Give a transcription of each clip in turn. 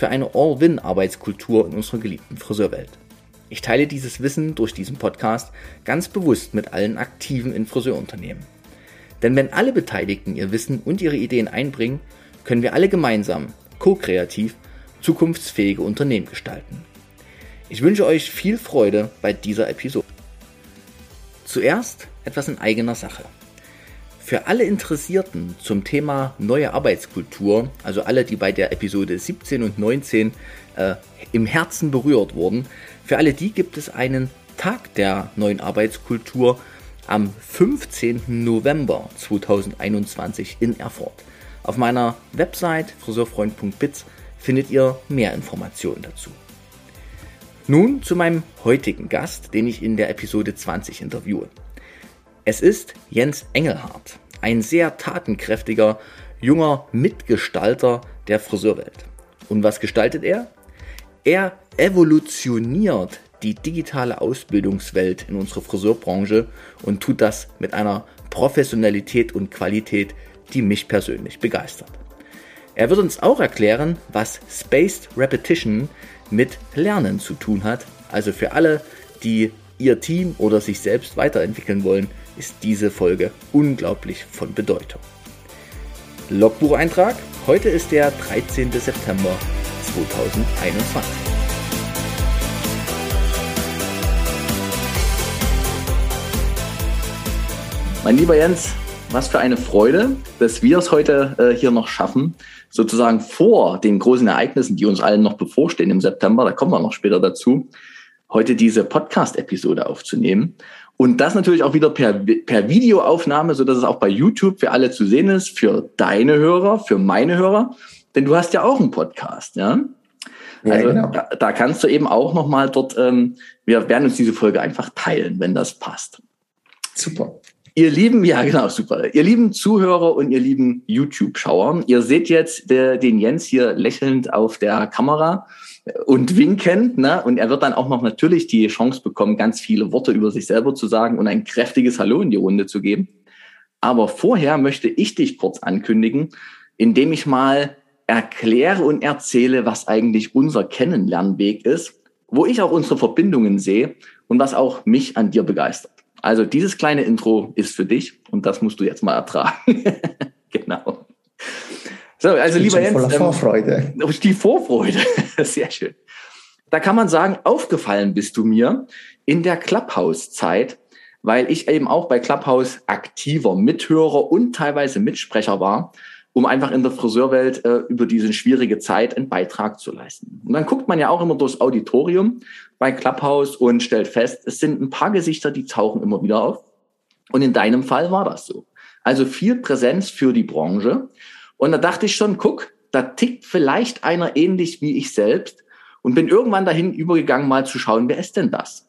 für eine All-Win-Arbeitskultur in unserer geliebten Friseurwelt. Ich teile dieses Wissen durch diesen Podcast ganz bewusst mit allen Aktiven in Friseurunternehmen. Denn wenn alle Beteiligten ihr Wissen und ihre Ideen einbringen, können wir alle gemeinsam, co-kreativ, zukunftsfähige Unternehmen gestalten. Ich wünsche euch viel Freude bei dieser Episode. Zuerst etwas in eigener Sache. Für alle Interessierten zum Thema neue Arbeitskultur, also alle, die bei der Episode 17 und 19 äh, im Herzen berührt wurden, für alle die gibt es einen Tag der neuen Arbeitskultur am 15. November 2021 in Erfurt. Auf meiner Website friseurfreund.biz findet ihr mehr Informationen dazu. Nun zu meinem heutigen Gast, den ich in der Episode 20 interviewe. Es ist Jens Engelhardt, ein sehr tatenkräftiger, junger Mitgestalter der Friseurwelt. Und was gestaltet er? Er evolutioniert die digitale Ausbildungswelt in unserer Friseurbranche und tut das mit einer Professionalität und Qualität, die mich persönlich begeistert. Er wird uns auch erklären, was Spaced Repetition mit Lernen zu tun hat. Also für alle, die ihr Team oder sich selbst weiterentwickeln wollen, ist diese Folge unglaublich von Bedeutung. Logbucheintrag. Heute ist der 13. September 2021. Mein lieber Jens, was für eine Freude, dass wir es heute äh, hier noch schaffen, sozusagen vor den großen Ereignissen, die uns allen noch bevorstehen im September, da kommen wir noch später dazu, heute diese Podcast-Episode aufzunehmen. Und das natürlich auch wieder per, per Videoaufnahme, so dass es auch bei YouTube für alle zu sehen ist, für deine Hörer, für meine Hörer. Denn du hast ja auch einen Podcast, ja? ja also genau. da, da, kannst du eben auch nochmal dort, ähm, wir werden uns diese Folge einfach teilen, wenn das passt. Super. Ihr lieben, ja genau, super. Ihr lieben Zuhörer und ihr lieben YouTube-Schauer, ihr seht jetzt der, den Jens hier lächelnd auf der Kamera und winkend, ne? Und er wird dann auch noch natürlich die Chance bekommen, ganz viele Worte über sich selber zu sagen und ein kräftiges Hallo in die Runde zu geben. Aber vorher möchte ich dich kurz ankündigen, indem ich mal erkläre und erzähle, was eigentlich unser Kennenlernweg ist, wo ich auch unsere Verbindungen sehe und was auch mich an dir begeistert. Also dieses kleine Intro ist für dich und das musst du jetzt mal ertragen. genau. So, also lieber Jens. Voller ähm, Vorfreude. Die Vorfreude. Sehr schön. Da kann man sagen, aufgefallen bist du mir in der Clubhouse-Zeit, weil ich eben auch bei Clubhouse aktiver Mithörer und teilweise Mitsprecher war, um einfach in der Friseurwelt äh, über diese schwierige Zeit einen Beitrag zu leisten. Und dann guckt man ja auch immer durchs Auditorium bei Clubhouse und stellt fest, es sind ein paar Gesichter, die tauchen immer wieder auf. Und in deinem Fall war das so. Also viel Präsenz für die Branche. Und da dachte ich schon, guck, da tickt vielleicht einer ähnlich wie ich selbst und bin irgendwann dahin übergegangen, mal zu schauen, wer ist denn das?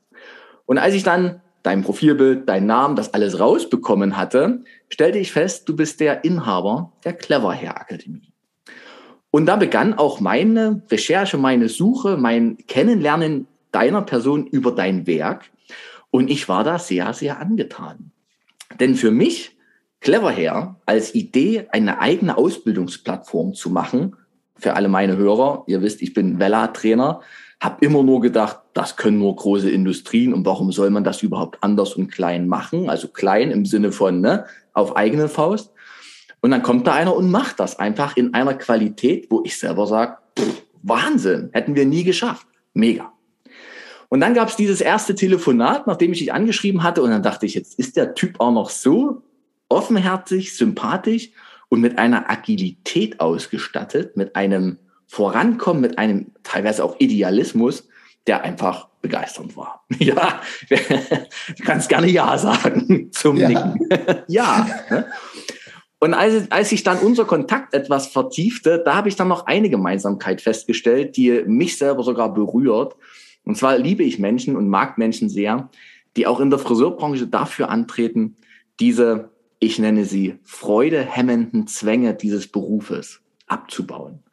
Und als ich dann dein Profilbild, dein Namen, das alles rausbekommen hatte, stellte ich fest, du bist der Inhaber der Clever Hair Akademie. Und da begann auch meine Recherche, meine Suche, mein Kennenlernen deiner Person über dein Werk. Und ich war da sehr, sehr angetan. Denn für mich clever her, als Idee eine eigene Ausbildungsplattform zu machen. Für alle meine Hörer, ihr wisst, ich bin Vella-Trainer, habe immer nur gedacht, das können nur große Industrien und warum soll man das überhaupt anders und klein machen? Also klein im Sinne von ne, auf eigene Faust. Und dann kommt da einer und macht das einfach in einer Qualität, wo ich selber sage, Wahnsinn, hätten wir nie geschafft. Mega. Und dann gab es dieses erste Telefonat, nachdem ich dich angeschrieben hatte, und dann dachte ich, jetzt ist der Typ auch noch so offenherzig, sympathisch und mit einer Agilität ausgestattet, mit einem Vorankommen, mit einem teilweise auch Idealismus, der einfach begeisternd war. Ja, du kannst gerne Ja sagen zum ja. Nicken. ja. Ne? Und als, als sich dann unser Kontakt etwas vertiefte, da habe ich dann noch eine Gemeinsamkeit festgestellt, die mich selber sogar berührt. Und zwar liebe ich Menschen und mag Menschen sehr, die auch in der Friseurbranche dafür antreten, diese, ich nenne sie, freudehemmenden Zwänge dieses Berufes abzubauen.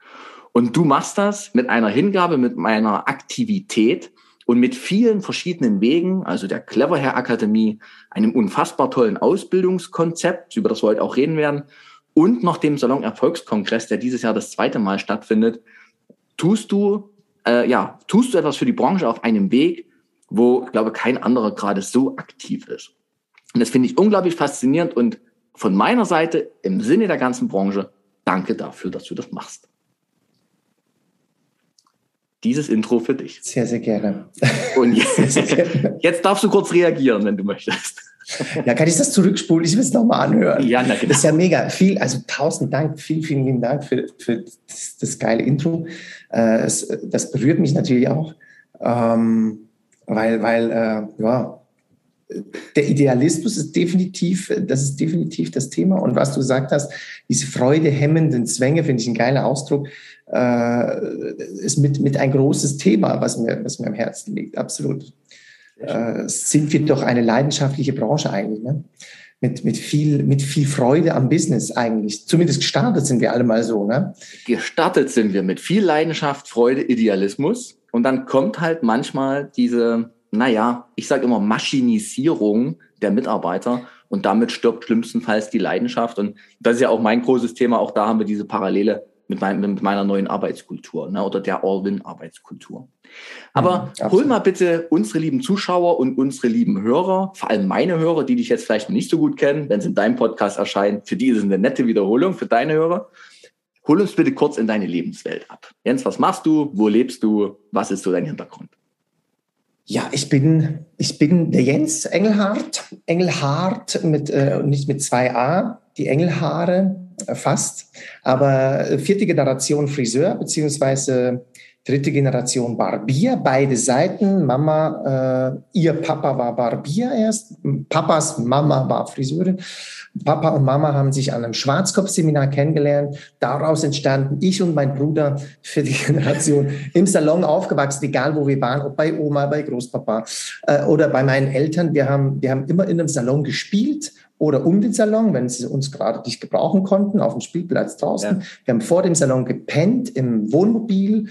Und du machst das mit einer Hingabe, mit meiner Aktivität und mit vielen verschiedenen Wegen, also der Cleverhair Akademie, einem unfassbar tollen Ausbildungskonzept, über das wir heute auch reden werden, und noch dem Salon Erfolgskongress, der dieses Jahr das zweite Mal stattfindet, tust du, äh, ja, tust du etwas für die Branche auf einem Weg, wo, ich glaube, kein anderer gerade so aktiv ist. Und das finde ich unglaublich faszinierend und von meiner Seite im Sinne der ganzen Branche, danke dafür, dass du das machst dieses Intro für dich. Sehr, sehr gerne. Und jetzt, sehr, sehr gerne. jetzt darfst du kurz reagieren, wenn du möchtest. Ja, kann ich das zurückspulen? Ich will es nochmal anhören. Ja, na, genau. Das ist ja mega. Viel, also tausend Dank, vielen, vielen lieben Dank für, für das, das geile Intro. Äh, es, das berührt mich natürlich auch, ähm, weil, weil äh, ja, der Idealismus ist definitiv, das ist definitiv das Thema. Und was du gesagt hast, diese freudehemmenden Zwänge, finde ich ein geiler Ausdruck, äh, ist mit, mit ein großes Thema, was mir, was mir am Herzen liegt. Absolut. Äh, sind wir doch eine leidenschaftliche Branche eigentlich, ne? Mit, mit viel, mit viel Freude am Business eigentlich. Zumindest gestartet sind wir alle mal so, ne? Gestartet sind wir mit viel Leidenschaft, Freude, Idealismus. Und dann kommt halt manchmal diese, naja, ich sage immer Maschinisierung der Mitarbeiter und damit stirbt schlimmstenfalls die Leidenschaft. Und das ist ja auch mein großes Thema. Auch da haben wir diese Parallele mit, mein, mit meiner neuen Arbeitskultur ne, oder der All-Win-Arbeitskultur. Aber mhm, hol mal bitte unsere lieben Zuschauer und unsere lieben Hörer, vor allem meine Hörer, die dich jetzt vielleicht nicht so gut kennen, wenn es in deinem Podcast erscheint, für die ist es eine nette Wiederholung, für deine Hörer. Hol uns bitte kurz in deine Lebenswelt ab. Jens, was machst du? Wo lebst du? Was ist so dein Hintergrund? Ja, ich bin, ich bin der Jens Engelhardt. Engelhardt mit, äh, nicht mit zwei A, die Engelhaare äh, fast. Aber vierte Generation Friseur, beziehungsweise dritte Generation Barbier, beide Seiten. Mama, äh, ihr Papa war Barbier erst, Papas Mama war Friseurin. Papa und Mama haben sich an einem Schwarzkopfseminar kennengelernt. Daraus entstanden ich und mein Bruder für die Generation im Salon aufgewachsen, egal wo wir waren, ob bei Oma, bei Großpapa äh, oder bei meinen Eltern. Wir haben, wir haben immer in einem Salon gespielt oder um den Salon, wenn sie uns gerade nicht gebrauchen konnten, auf dem Spielplatz draußen. Ja. Wir haben vor dem Salon gepennt im Wohnmobil,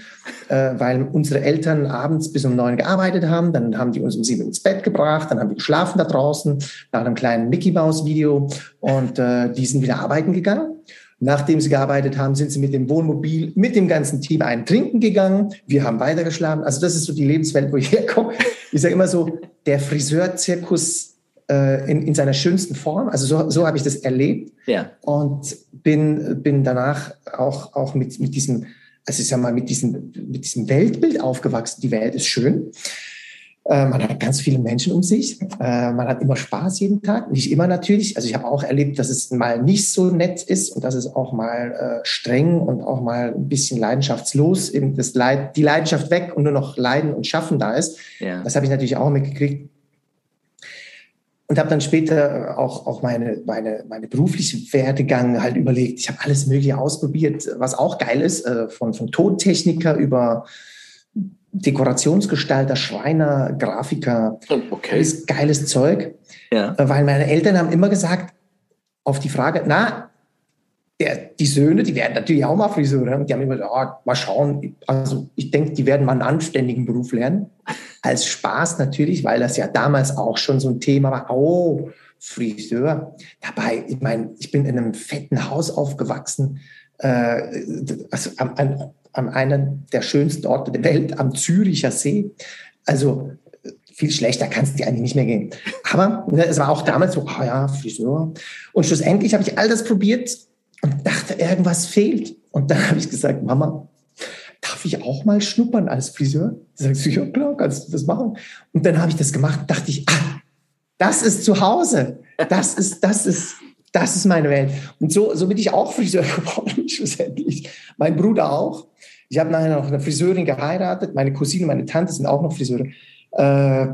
äh, weil unsere Eltern abends bis um neun gearbeitet haben. Dann haben die uns um sieben ins Bett gebracht, dann haben wir geschlafen da draußen nach einem kleinen Mickey Mouse Video und äh, die sind wieder arbeiten gegangen. Nachdem sie gearbeitet haben, sind sie mit dem Wohnmobil, mit dem ganzen Team einen trinken gegangen. Wir haben weitergeschlafen. Also das ist so die Lebenswelt, wo ich herkomme. Ich sage immer so, der Friseurzirkus äh, in, in seiner schönsten Form. Also so, so habe ich das erlebt. Ja. Und bin, bin danach auch, auch mit, mit diesem, also ich sag mal, mit diesem, mit diesem Weltbild aufgewachsen. Die Welt ist schön. Äh, man hat ganz viele Menschen um sich. Äh, man hat immer Spaß jeden Tag. Nicht immer natürlich. Also ich habe auch erlebt, dass es mal nicht so nett ist und dass es auch mal äh, streng und auch mal ein bisschen leidenschaftslos, eben das Leid, die Leidenschaft weg und nur noch Leiden und Schaffen da ist. Ja. Das habe ich natürlich auch mitgekriegt und habe dann später auch, auch meine, meine, meine berufliche Werdegang halt überlegt. Ich habe alles Mögliche ausprobiert, was auch geil ist, äh, von, von Tontechniker über Dekorationsgestalter, Schreiner, Grafiker. Okay. Alles geiles Zeug. Ja. Äh, weil meine Eltern haben immer gesagt, auf die Frage, na, der, die Söhne, die werden natürlich auch mal Friseure. Die haben immer gesagt, oh, mal schauen. Also ich denke, die werden mal einen anständigen Beruf lernen als Spaß natürlich, weil das ja damals auch schon so ein Thema war. Oh, Friseur. Dabei, ich meine, ich bin in einem fetten Haus aufgewachsen, äh, also am, an, an einem der schönsten Orte der Welt, am Züricher See. Also viel schlechter kann es dir eigentlich nicht mehr gehen. Aber ne, es war auch damals so, oh ja, Friseur. Und schlussendlich habe ich all das probiert und dachte, irgendwas fehlt. Und dann habe ich gesagt, Mama, darf ich auch mal schnuppern als Friseur? Sagst du, ja klar, kannst du das machen. Und dann habe ich das gemacht, dachte ich, ah, das ist zu Hause. Das ist, das ist, das ist meine Welt. Und so, so bin ich auch Friseur geworden, schlussendlich. Mein Bruder auch. Ich habe nachher noch eine Friseurin geheiratet. Meine Cousine, meine Tante sind auch noch Friseure. Äh,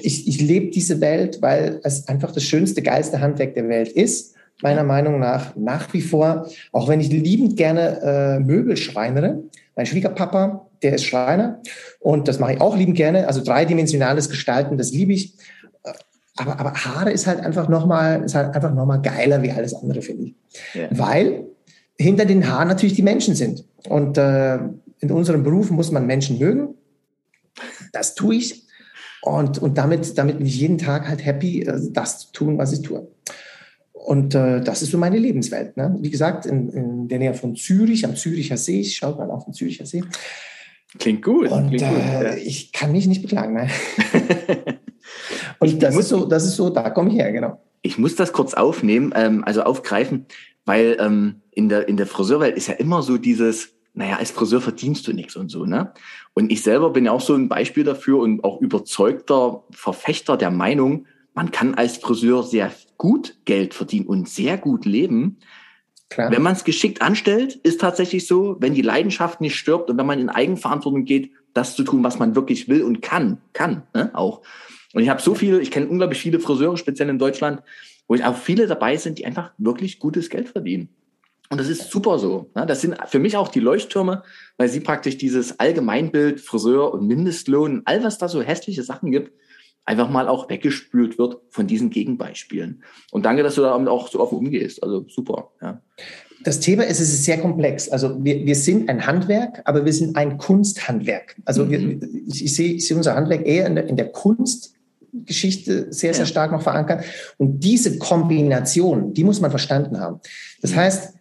ich ich lebe diese Welt, weil es einfach das schönste, geilste Handwerk der Welt ist. Meiner Meinung nach nach wie vor, auch wenn ich liebend gerne äh, Möbel schreinere. Mein Schwiegerpapa, der ist Schreiner und das mache ich auch liebend gerne. Also dreidimensionales Gestalten, das liebe ich. Aber, aber Haare ist halt einfach nochmal, ist halt einfach noch mal geiler wie alles andere, finde ich. Ja. Weil hinter den Haaren natürlich die Menschen sind. Und äh, in unserem Beruf muss man Menschen mögen. Das tue ich. Und, und damit, damit bin ich jeden Tag halt happy, äh, das zu tun, was ich tue. Und äh, das ist so meine Lebenswelt. Ne? Wie gesagt, in, in der Nähe von Zürich, am Züricher See, ich schaue mal auf den Züricher See. Klingt gut. Und klingt äh, gut, ja. ich kann mich nicht beklagen. Ne? Und das ist so, das ist so, da komme ich her, genau. Ich muss das kurz aufnehmen, ähm, also aufgreifen, weil ähm, in der in der Friseurwelt ist ja immer so dieses, naja, als Friseur verdienst du nichts und so, ne? Und ich selber bin ja auch so ein Beispiel dafür und auch überzeugter Verfechter der Meinung, man kann als Friseur sehr gut Geld verdienen und sehr gut leben. Klar. Wenn man es geschickt anstellt, ist tatsächlich so, wenn die Leidenschaft nicht stirbt und wenn man in Eigenverantwortung geht, das zu tun, was man wirklich will und kann, kann ne, auch. Und ich habe so viele, ich kenne unglaublich viele Friseure, speziell in Deutschland, wo ich auch viele dabei sind, die einfach wirklich gutes Geld verdienen. Und das ist super so. Ne? Das sind für mich auch die Leuchttürme, weil sie praktisch dieses Allgemeinbild Friseur und Mindestlohn, all was da so hässliche Sachen gibt, einfach mal auch weggespült wird von diesen Gegenbeispielen. Und danke, dass du damit auch so offen umgehst. Also super. Ja. Das Thema ist, es ist sehr komplex. Also wir, wir sind ein Handwerk, aber wir sind ein Kunsthandwerk. Also mhm. wir, ich, ich, sehe, ich sehe unser Handwerk eher in der, in der Kunstgeschichte sehr, sehr stark noch verankert. Und diese Kombination, die muss man verstanden haben. Das mhm. heißt,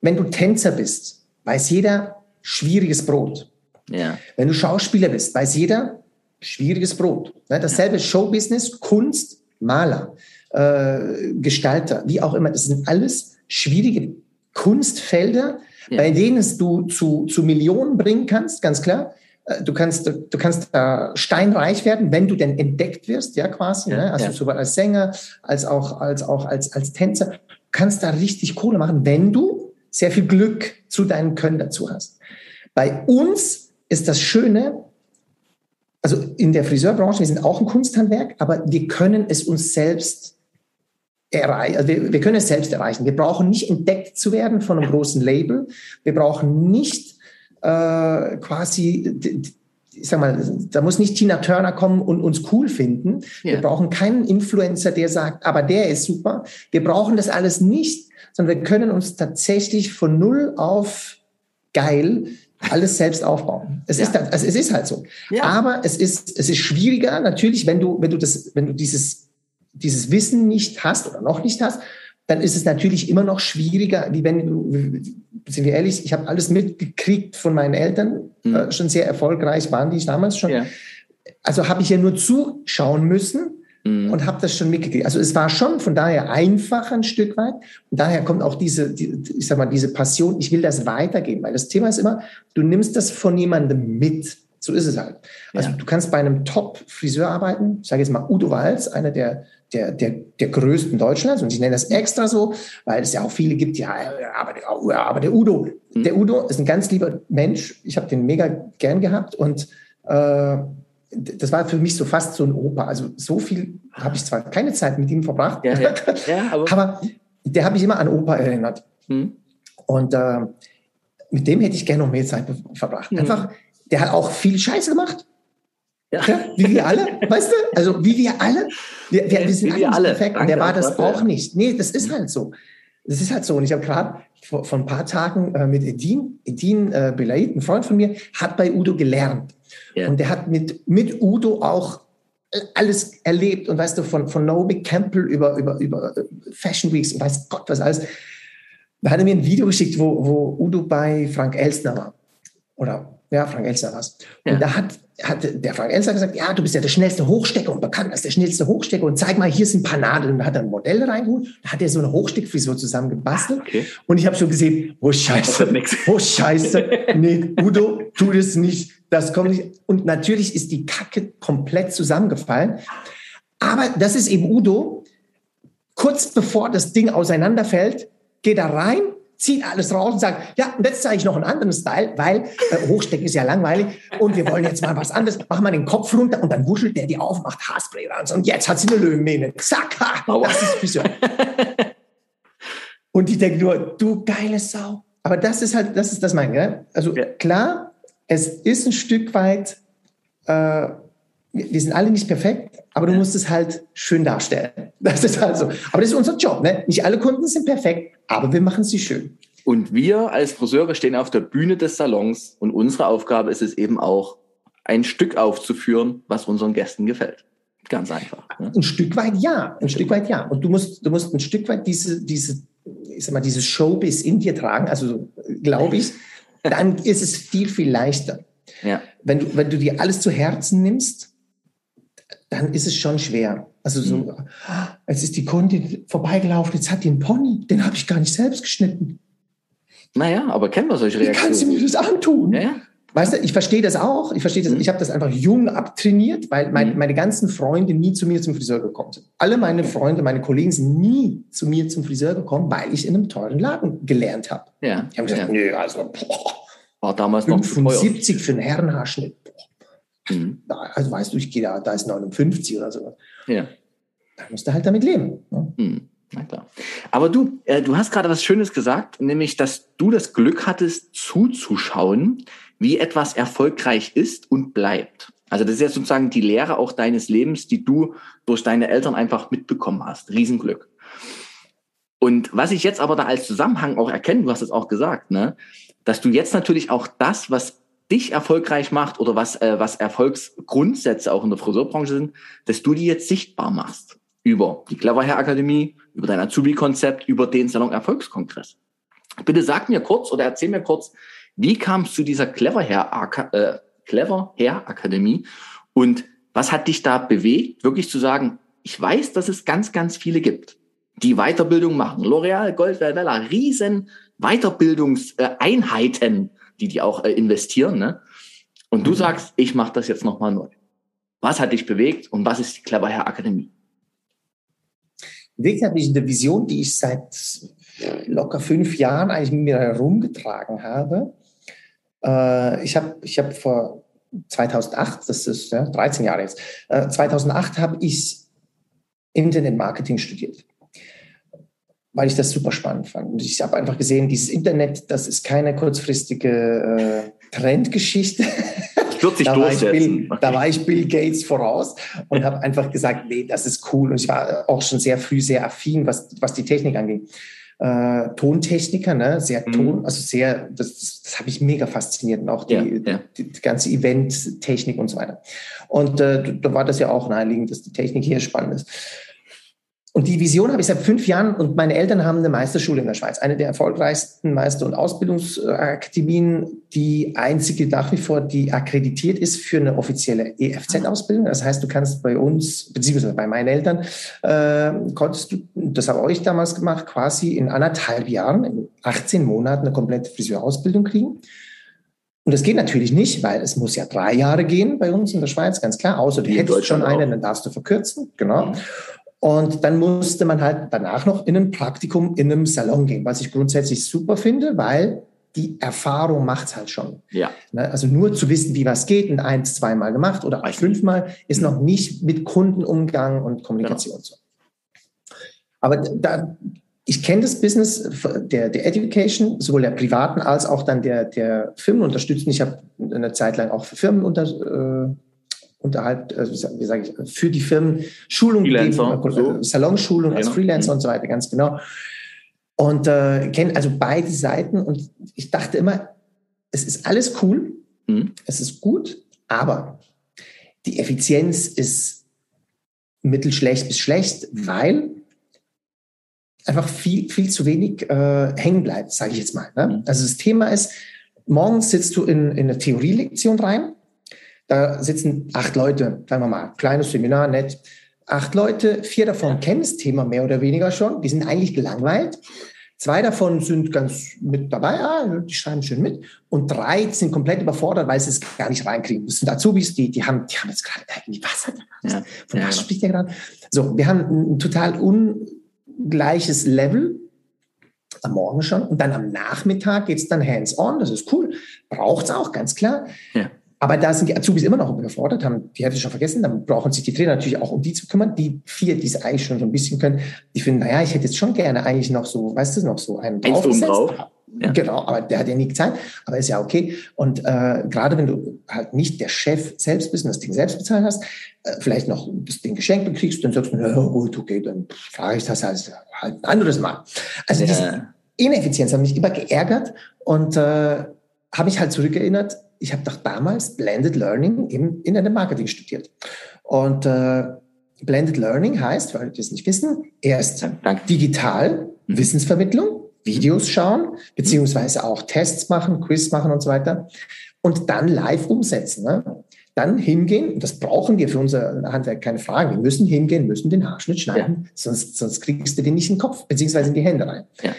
wenn du Tänzer bist, weiß jeder, schwieriges Brot. Ja. Wenn du Schauspieler bist, weiß jeder, schwieriges Brot. Ne? Dasselbe Showbusiness, Kunst, Maler, äh, Gestalter, wie auch immer. Das sind alles schwierige Kunstfelder, ja. bei denen du zu, zu Millionen bringen kannst, ganz klar. Äh, du kannst, du kannst äh, steinreich werden, wenn du denn entdeckt wirst, ja, quasi. Ja, ne? Also ja. sowohl als Sänger als auch als, auch als, als Tänzer. Du kannst da richtig Kohle machen, wenn du sehr viel Glück zu deinem Können dazu hast. Bei uns ist das Schöne, also in der Friseurbranche, wir sind auch ein Kunsthandwerk, aber wir können es uns selbst erreichen. Also wir, wir, können es selbst erreichen. Wir brauchen nicht entdeckt zu werden von einem großen Label. Wir brauchen nicht äh, quasi, ich sag mal, da muss nicht Tina Turner kommen und uns cool finden. Ja. Wir brauchen keinen Influencer, der sagt, aber der ist super. Wir brauchen das alles nicht, sondern wir können uns tatsächlich von null auf geil alles selbst aufbauen. Es, ja. ist, also es ist halt so. Ja. Aber es ist, es ist schwieriger natürlich, wenn du, wenn du das, wenn du dieses, dieses Wissen nicht hast oder noch nicht hast, dann ist es natürlich immer noch schwieriger, wie wenn du, sind wir ehrlich, ich habe alles mitgekriegt von meinen Eltern, mhm. äh, schon sehr erfolgreich waren die damals schon. Ja. Also habe ich ja nur zuschauen müssen mhm. und habe das schon mitgekriegt. Also es war schon von daher einfach ein Stück weit. Und daher kommt auch diese, die, ich sag mal, diese Passion. Ich will das weitergeben, weil das Thema ist immer, du nimmst das von jemandem mit. So ist es halt. Also ja. du kannst bei einem Top-Friseur arbeiten. Ich sage jetzt mal Udo Walz, einer der der, der, der größten Deutschlands. Und ich nenne das extra so, weil es ja auch viele gibt, ja, aber, aber der Udo, mhm. der Udo ist ein ganz lieber Mensch. Ich habe den mega gern gehabt und äh, das war für mich so fast so ein Opa. Also so viel habe ich zwar keine Zeit mit ihm verbracht, ja, ja. Ja, aber, aber, der hat mich immer an Opa erinnert. Hm. Und äh, mit dem hätte ich gerne noch mehr Zeit verbracht. Hm. Einfach, der hat auch viel Scheiße gemacht. Wie wir alle, weißt du? Also wie wir alle. Wir, wir, wir sind wir alle perfekt. Danke, der war das auch nicht. Nee, das ist halt so. Das ist halt so. Und ich habe gerade vor, vor, ein paar Tagen äh, mit Edin, Edin äh, Belaid, ein Freund von mir, hat bei Udo gelernt. Ja. Und der hat mit, mit Udo auch alles erlebt und weißt du, von, von Naomi Campbell über, über, über Fashion Weeks und weiß Gott was alles. Da hat er mir ein Video geschickt, wo, wo Udo bei Frank Elsner war. Oder, ja, Frank Elsner war es. Ja. Und da hat, hat der Frank Elsner gesagt, ja, du bist ja der schnellste Hochstecker und bekannt als der schnellste Hochstecker und zeig mal, hier sind ein paar Nadeln. Und da hat er ein Modell reingeholt, da hat er so eine Hochsteckfrisur zusammen gebastelt. Ah, okay. Und ich habe schon gesehen, oh Scheiße, oh Scheiße, nee, Udo, tu das nicht das kommt nicht. Und natürlich ist die Kacke komplett zusammengefallen. Aber das ist eben Udo. Kurz bevor das Ding auseinanderfällt, geht er rein, zieht alles raus und sagt, ja, und jetzt zeige ich noch einen anderen Style, weil äh, Hochstecken ist ja langweilig und wir wollen jetzt mal was anderes. Mach mal den Kopf runter und dann wuschelt der die auf, macht Haarspray ran und jetzt hat sie eine Löwenmähne. Zack, ha, das ist Friseur. Und ich denke nur, du geile Sau. Aber das ist halt, das ist das mein, ja? Also ja. klar, es ist ein Stück weit, äh, wir sind alle nicht perfekt, aber du musst es halt schön darstellen. Das ist halt so. Aber das ist unser Job. Ne? Nicht alle Kunden sind perfekt, aber wir machen sie schön. Und wir als Friseure stehen auf der Bühne des Salons und unsere Aufgabe ist es eben auch, ein Stück aufzuführen, was unseren Gästen gefällt. Ganz einfach. Ne? Ein Stück weit ja, ein Stück weit ja. Und du musst, du musst ein Stück weit diese, diese, ich sag mal, dieses Showbiz in dir tragen, also glaube ich, dann ist es viel, viel leichter. Ja. Wenn du, wenn du dir alles zu Herzen nimmst, dann ist es schon schwer. Also so, mhm. jetzt ist die Kundin vorbeigelaufen, jetzt hat die einen Pony, den habe ich gar nicht selbst geschnitten. Naja, aber kennen wir solche Reaktionen. Wie kannst du mir das antun? Ja, Weißt du, ich verstehe das auch. Ich verstehe das. Mhm. Ich habe das einfach jung abtrainiert, weil mein, mhm. meine ganzen Freunde nie zu mir zum Friseur gekommen sind. Alle meine Freunde, meine Kollegen sind nie zu mir zum Friseur gekommen, weil ich in einem teuren Laden gelernt habe. Ja. Die haben gesagt, ja. nö, also boah, war damals noch 75 für einen Herrenhaarschnitt. Mhm. Also weißt du, ich gehe da, da ist 59 oder so. Ja. Da musst du halt damit leben. Ne? Mhm. Na klar. Aber du, äh, du hast gerade was Schönes gesagt, nämlich, dass du das Glück hattest, zuzuschauen, wie etwas erfolgreich ist und bleibt. Also das ist jetzt sozusagen die Lehre auch deines Lebens, die du durch deine Eltern einfach mitbekommen hast. Riesenglück. Und was ich jetzt aber da als Zusammenhang auch erkenne, du hast es auch gesagt, ne, dass du jetzt natürlich auch das, was dich erfolgreich macht oder was, äh, was Erfolgsgrundsätze auch in der Friseurbranche sind, dass du die jetzt sichtbar machst. Über die Clever Hair Akademie, über dein Azubi-Konzept, über den Salon Erfolgskongress. Bitte sag mir kurz oder erzähl mir kurz, wie kam es zu dieser Clever Hair, äh, Clever Hair Akademie und was hat dich da bewegt, wirklich zu sagen, ich weiß, dass es ganz, ganz viele gibt, die Weiterbildung machen. L'Oreal, Goldwell, Vella, riesen Weiterbildungseinheiten, die die auch äh, investieren. Ne? Und du mhm. sagst, ich mache das jetzt nochmal neu. Was hat dich bewegt und was ist die Clever Hair Akademie? Bewegt hat mich eine Vision, die ich seit locker fünf Jahren eigentlich mit mir herumgetragen habe. Äh, ich habe ich hab vor 2008, das ist ja, 13 Jahre jetzt, äh, 2008 habe ich Internet Marketing studiert weil ich das super spannend fand. Und ich habe einfach gesehen, dieses Internet, das ist keine kurzfristige äh, Trendgeschichte. Wird sich da, war Bill, okay. da war ich Bill Gates voraus und habe einfach gesagt, nee, das ist cool. Und ich war auch schon sehr früh sehr affin, was, was die Technik angeht. Äh, Tontechniker, ne? sehr mhm. Ton, also sehr, das, das, das habe ich mega fasziniert und auch die, ja, ja. die, die ganze Event-Technik und so weiter. Und äh, da war das ja auch naheliegend, dass die Technik hier spannend ist. Und die Vision habe ich seit fünf Jahren und meine Eltern haben eine Meisterschule in der Schweiz, eine der erfolgreichsten Meister- und Ausbildungsakademien, die einzige nach wie vor, die akkreditiert ist für eine offizielle EFZ-Ausbildung. Das heißt, du kannst bei uns, beziehungsweise bei meinen Eltern, äh, konntest du, das habe ich damals gemacht, quasi in anderthalb Jahren, in 18 Monaten eine komplette Friseurausbildung kriegen. Und das geht natürlich nicht, weil es muss ja drei Jahre gehen bei uns in der Schweiz, ganz klar. Außer du hättest schon eine, dann darfst du verkürzen. Genau. Mhm. Und dann musste man halt danach noch in ein Praktikum in einem Salon gehen, was ich grundsätzlich super finde, weil die Erfahrung macht's halt schon. Ja. Ne, also nur zu wissen, wie was geht, und eins, zweimal gemacht oder fünfmal, ist noch nicht mit Kundenumgang und Kommunikation genau. so. Aber da, ich kenne das Business der, der Education, sowohl der privaten als auch dann der, der Firmen unterstützen. Ich habe eine Zeit lang auch für Firmen unter, äh, unterhalb, also wie sage ich, für die Firmen Schulung gegeben, so. Salonschulung als genau. Freelancer mhm. und so weiter, ganz genau. Und äh, kenne also beide Seiten und ich dachte immer, es ist alles cool, mhm. es ist gut, aber die Effizienz ist mittelschlecht bis schlecht, weil einfach viel, viel zu wenig äh, hängen bleibt, sage ich jetzt mal. Ne? Mhm. Also das Thema ist, morgens sitzt du in, in eine Theorielektion rein da sitzen acht Leute, sagen wir mal, kleines Seminar, nett. Acht Leute, vier davon kennen das Thema mehr oder weniger schon. Die sind eigentlich gelangweilt. Zwei davon sind ganz mit dabei, ah, die schreiben schön mit. Und drei sind komplett überfordert, weil sie es gar nicht reinkriegen. Das sind Azubis, die, die, haben, die haben jetzt gerade irgendwie Wasser. Ja. Von was ja. spricht der gerade? So, wir haben ein total ungleiches Level am Morgen schon. Und dann am Nachmittag geht es dann hands-on. Das ist cool. Braucht es auch, ganz klar. Ja. Aber da sind die Azubis immer noch überfordert, haben die Hälfte schon vergessen. Dann brauchen sich die Trainer natürlich auch um die zu kümmern. Die vier, die es eigentlich schon so ein bisschen können, die finden, naja, ich hätte jetzt schon gerne eigentlich noch so, weißt du, noch so einen draufgesetzt. Drauf. Ja. Genau, aber der hat ja nie gezeigt, aber ist ja okay. Und äh, gerade wenn du halt nicht der Chef selbst bist und das Ding selbst bezahlt hast, äh, vielleicht noch das Ding geschenkt bekriegst, dann sagst du, na gut, okay, dann frage ich das halt, halt ein anderes Mal. Also ja. diese Ineffizienz hat mich immer geärgert und äh, habe mich halt zurückerinnert, ich habe doch damals Blended Learning im Internet Marketing studiert. Und äh, Blended Learning heißt, weil wir es nicht wissen, erst Danke. digital mhm. Wissensvermittlung, Videos schauen, beziehungsweise auch Tests machen, Quiz machen und so weiter. Und dann live umsetzen. Ne? Dann hingehen, das brauchen wir für unser Handwerk, keine Frage. Wir müssen hingehen, müssen den Haarschnitt schneiden, ja. sonst, sonst kriegst du den nicht in den Kopf, beziehungsweise in die Hände rein. Ja.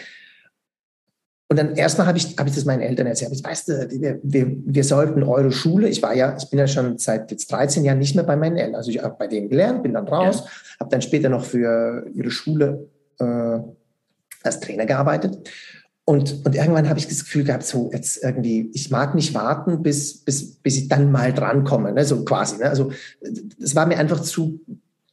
Und dann erstmal habe ich, hab ich das meinen Eltern erzählt. Ich weißt du, wir, wir, wir sollten eure Schule, ich war ja, ich bin ja schon seit jetzt 13 Jahren nicht mehr bei meinen Eltern. Also ich habe bei denen gelernt, bin dann raus, ja. habe dann später noch für ihre Schule äh, als Trainer gearbeitet. Und, und irgendwann habe ich das Gefühl gehabt, so jetzt irgendwie, ich mag nicht warten, bis, bis, bis ich dann mal drankomme, ne? so quasi. Ne? Also es war mir einfach zu,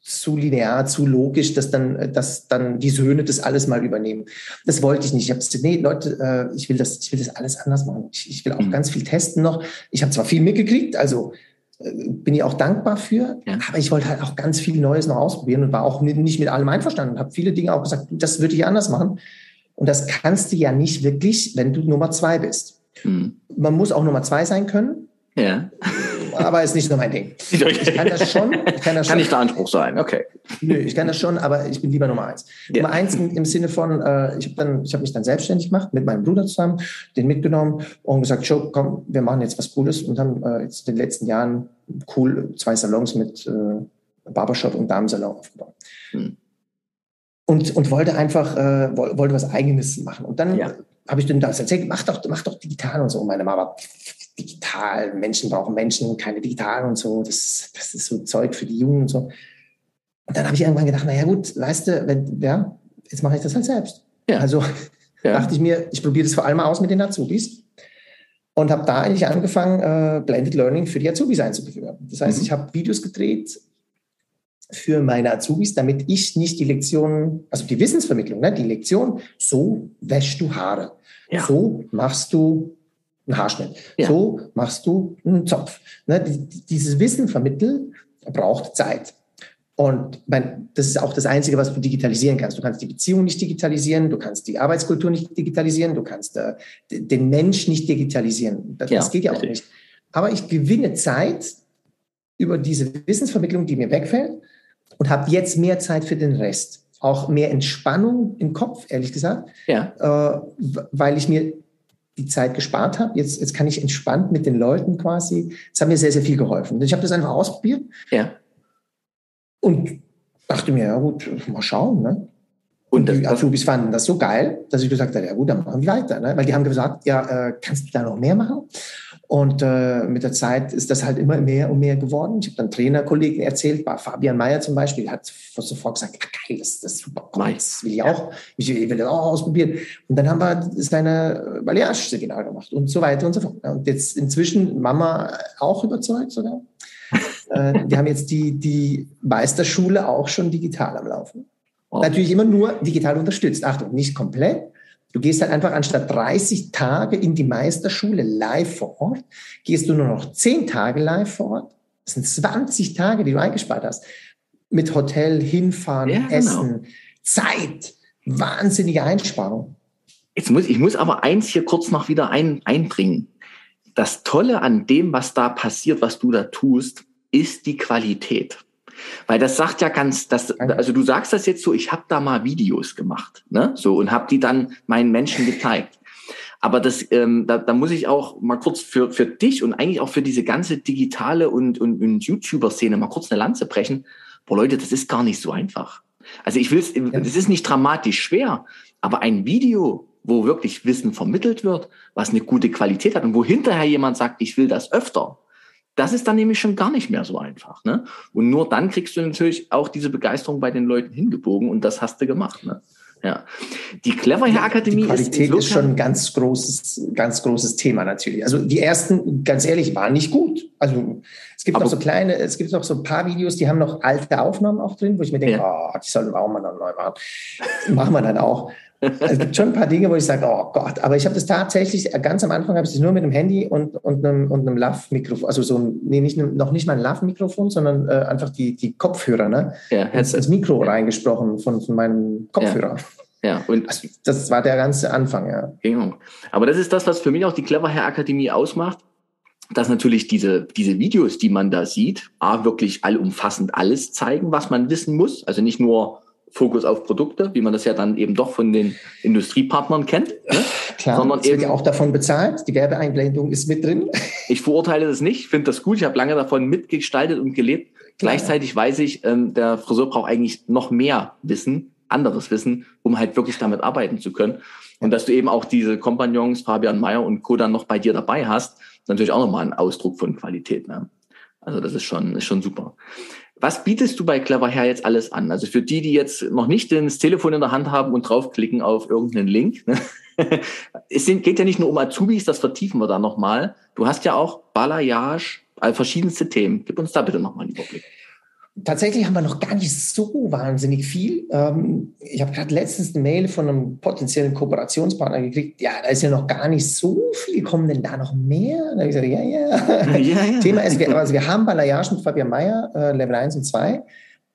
zu linear, zu logisch, dass dann, dass dann die Söhne das alles mal übernehmen. Das wollte ich nicht. Ich habe gesagt, nee, Leute, äh, ich will das, ich will das alles anders machen. Ich, ich will auch mhm. ganz viel testen noch. Ich habe zwar viel mitgekriegt, also äh, bin ich auch dankbar für, ja. aber ich wollte halt auch ganz viel Neues noch ausprobieren und war auch nicht mit allem einverstanden. Habe viele Dinge auch gesagt, das würde ich anders machen. Und das kannst du ja nicht wirklich, wenn du Nummer zwei bist. Mhm. Man muss auch Nummer zwei sein können. Ja aber ist nicht nur mein Ding. Ich kann das schon. Ich kann, das kann nicht der Anspruch sein, okay. Nö, ich kann das schon, aber ich bin lieber Nummer eins. Ja. Nummer eins im, im Sinne von, äh, ich habe hab mich dann selbstständig gemacht mit meinem Bruder zusammen, den mitgenommen und gesagt, Joe, komm, wir machen jetzt was Cooles und haben äh, jetzt in den letzten Jahren cool zwei Salons mit äh, Barbershop und Damensalon aufgebaut. Hm. Und, und wollte einfach, äh, wollte was Eigenes machen. Und dann ja. habe ich dann das erzählt, mach doch, mach doch digital und so. Und meine Mama, digital, Menschen brauchen Menschen, keine digitalen und so, das, das ist so Zeug für die Jungen und so. Und dann habe ich irgendwann gedacht, naja gut, du, wenn, ja, jetzt mache ich das halt selbst. Ja. Also ja. dachte ich mir, ich probiere das vor allem aus mit den Azubis und habe da eigentlich angefangen, äh, Blended Learning für die Azubis einzuführen. Das heißt, mhm. ich habe Videos gedreht für meine Azubis, damit ich nicht die Lektion, also die Wissensvermittlung, ne, die Lektion, so wäschst du Haare, ja. so machst du einen Haarschnitt. Ja. So machst du einen Zopf. Ne, dieses Wissen vermitteln braucht Zeit. Und mein, das ist auch das Einzige, was du digitalisieren kannst. Du kannst die Beziehung nicht digitalisieren, du kannst die Arbeitskultur nicht digitalisieren, du kannst äh, den Mensch nicht digitalisieren. Das, ja, das geht ja auch nicht. Aber ich gewinne Zeit über diese Wissensvermittlung, die mir wegfällt und habe jetzt mehr Zeit für den Rest. Auch mehr Entspannung im Kopf, ehrlich gesagt, ja. äh, weil ich mir die Zeit gespart habe. Jetzt, jetzt kann ich entspannt mit den Leuten quasi. Das hat mir sehr, sehr viel geholfen. Ich habe das einfach ausprobiert. Ja. Und dachte mir, ja gut, mal schauen. Ne? Und die Azubis fanden das so geil, dass ich gesagt habe, ja gut, dann machen wir weiter. Ne? Weil die haben gesagt, ja, äh, kannst du da noch mehr machen? Und äh, mit der Zeit ist das halt immer mehr und mehr geworden. Ich habe dann Trainerkollegen erzählt, bei Fabian Mayer zum Beispiel, hat sofort gesagt, ja, geil, das, das ist super, cool, das will ich auch, ich will, das auch ausprobieren. Und dann haben wir seine Balayage-Seminar gemacht und so weiter und so fort. Und jetzt inzwischen Mama auch überzeugt sogar. äh, wir haben jetzt die, die Meisterschule auch schon digital am Laufen. Wow. Natürlich immer nur digital unterstützt. Achtung, nicht komplett, Du gehst halt einfach anstatt 30 Tage in die Meisterschule live vor Ort, gehst du nur noch 10 Tage live vor Ort. Das sind 20 Tage, die du eingespart hast. Mit Hotel, hinfahren, ja, genau. essen, Zeit. Wahnsinnige Einsparung. Jetzt muss, ich muss aber eins hier kurz noch wieder ein, einbringen. Das Tolle an dem, was da passiert, was du da tust, ist die Qualität. Weil das sagt ja ganz, das, also du sagst das jetzt so, ich habe da mal Videos gemacht, ne? So und habe die dann meinen Menschen gezeigt. Aber das, ähm, da, da muss ich auch mal kurz für, für dich und eigentlich auch für diese ganze digitale und, und, und YouTuber-Szene mal kurz eine Lanze brechen. Boah, Leute, das ist gar nicht so einfach. Also ich will es, das ist nicht dramatisch schwer, aber ein Video, wo wirklich Wissen vermittelt wird, was eine gute Qualität hat und wo hinterher jemand sagt, ich will das öfter, das ist dann nämlich schon gar nicht mehr so einfach. Ne? Und nur dann kriegst du natürlich auch diese Begeisterung bei den Leuten hingebogen und das hast du gemacht. Ne? Ja. Die Clever Hair Akademie die Qualität ist, ist, schon ein ganz großes, ganz großes Thema natürlich. Also die ersten, ganz ehrlich, waren nicht gut. Also es gibt Aber noch so kleine, es gibt noch so ein paar Videos, die haben noch alte Aufnahmen auch drin, wo ich mir denke, ja. oh, die sollten wir auch mal neu machen. machen wir dann auch. Es gibt schon ein paar Dinge, wo ich sage, oh Gott, aber ich habe das tatsächlich, ganz am Anfang habe ich das nur mit einem Handy und, und einem, und einem Lav-Mikrofon, also so ein, nee, nicht, noch nicht mal ein Lav-Mikrofon, sondern äh, einfach die, die Kopfhörer, ne? Ja, ins, ins Mikro ja. reingesprochen von, von meinem Kopfhörer. Ja. ja. und also, das war der ganze Anfang, ja. Genau. Aber das ist das, was für mich auch die Clever Hair Akademie ausmacht, dass natürlich diese, diese Videos, die man da sieht, A, wirklich allumfassend alles zeigen, was man wissen muss. Also nicht nur Fokus auf Produkte, wie man das ja dann eben doch von den Industriepartnern kennt. Ne? Klar, sondern es wird ja auch davon bezahlt. Die Werbeeinblendung ist mit drin. Ich verurteile das nicht, finde das gut. Ich habe lange davon mitgestaltet und gelebt. Klar. Gleichzeitig weiß ich, ähm, der Friseur braucht eigentlich noch mehr Wissen, anderes Wissen, um halt wirklich damit arbeiten zu können. Und dass du eben auch diese Kompagnons, Fabian Mayer und Co. dann noch bei dir dabei hast, ist natürlich auch nochmal ein Ausdruck von Qualität. Ne? Also das ist schon, ist schon super. Was bietest du bei Clever Hair jetzt alles an? Also für die, die jetzt noch nicht das Telefon in der Hand haben und draufklicken auf irgendeinen Link. Ne? es geht ja nicht nur um Azubis, das vertiefen wir da nochmal. Du hast ja auch Balayage, also verschiedenste Themen. Gib uns da bitte nochmal einen Überblick. Tatsächlich haben wir noch gar nicht so wahnsinnig viel. Ähm, ich habe gerade letztens eine Mail von einem potenziellen Kooperationspartner gekriegt. Ja, da ist ja noch gar nicht so viel. Kommen denn da noch mehr? Da habe ich gesagt, ja, ja. ja, ja. Thema ist, wir, also wir haben Balayage mit Fabian Meyer, äh, Level 1 und 2.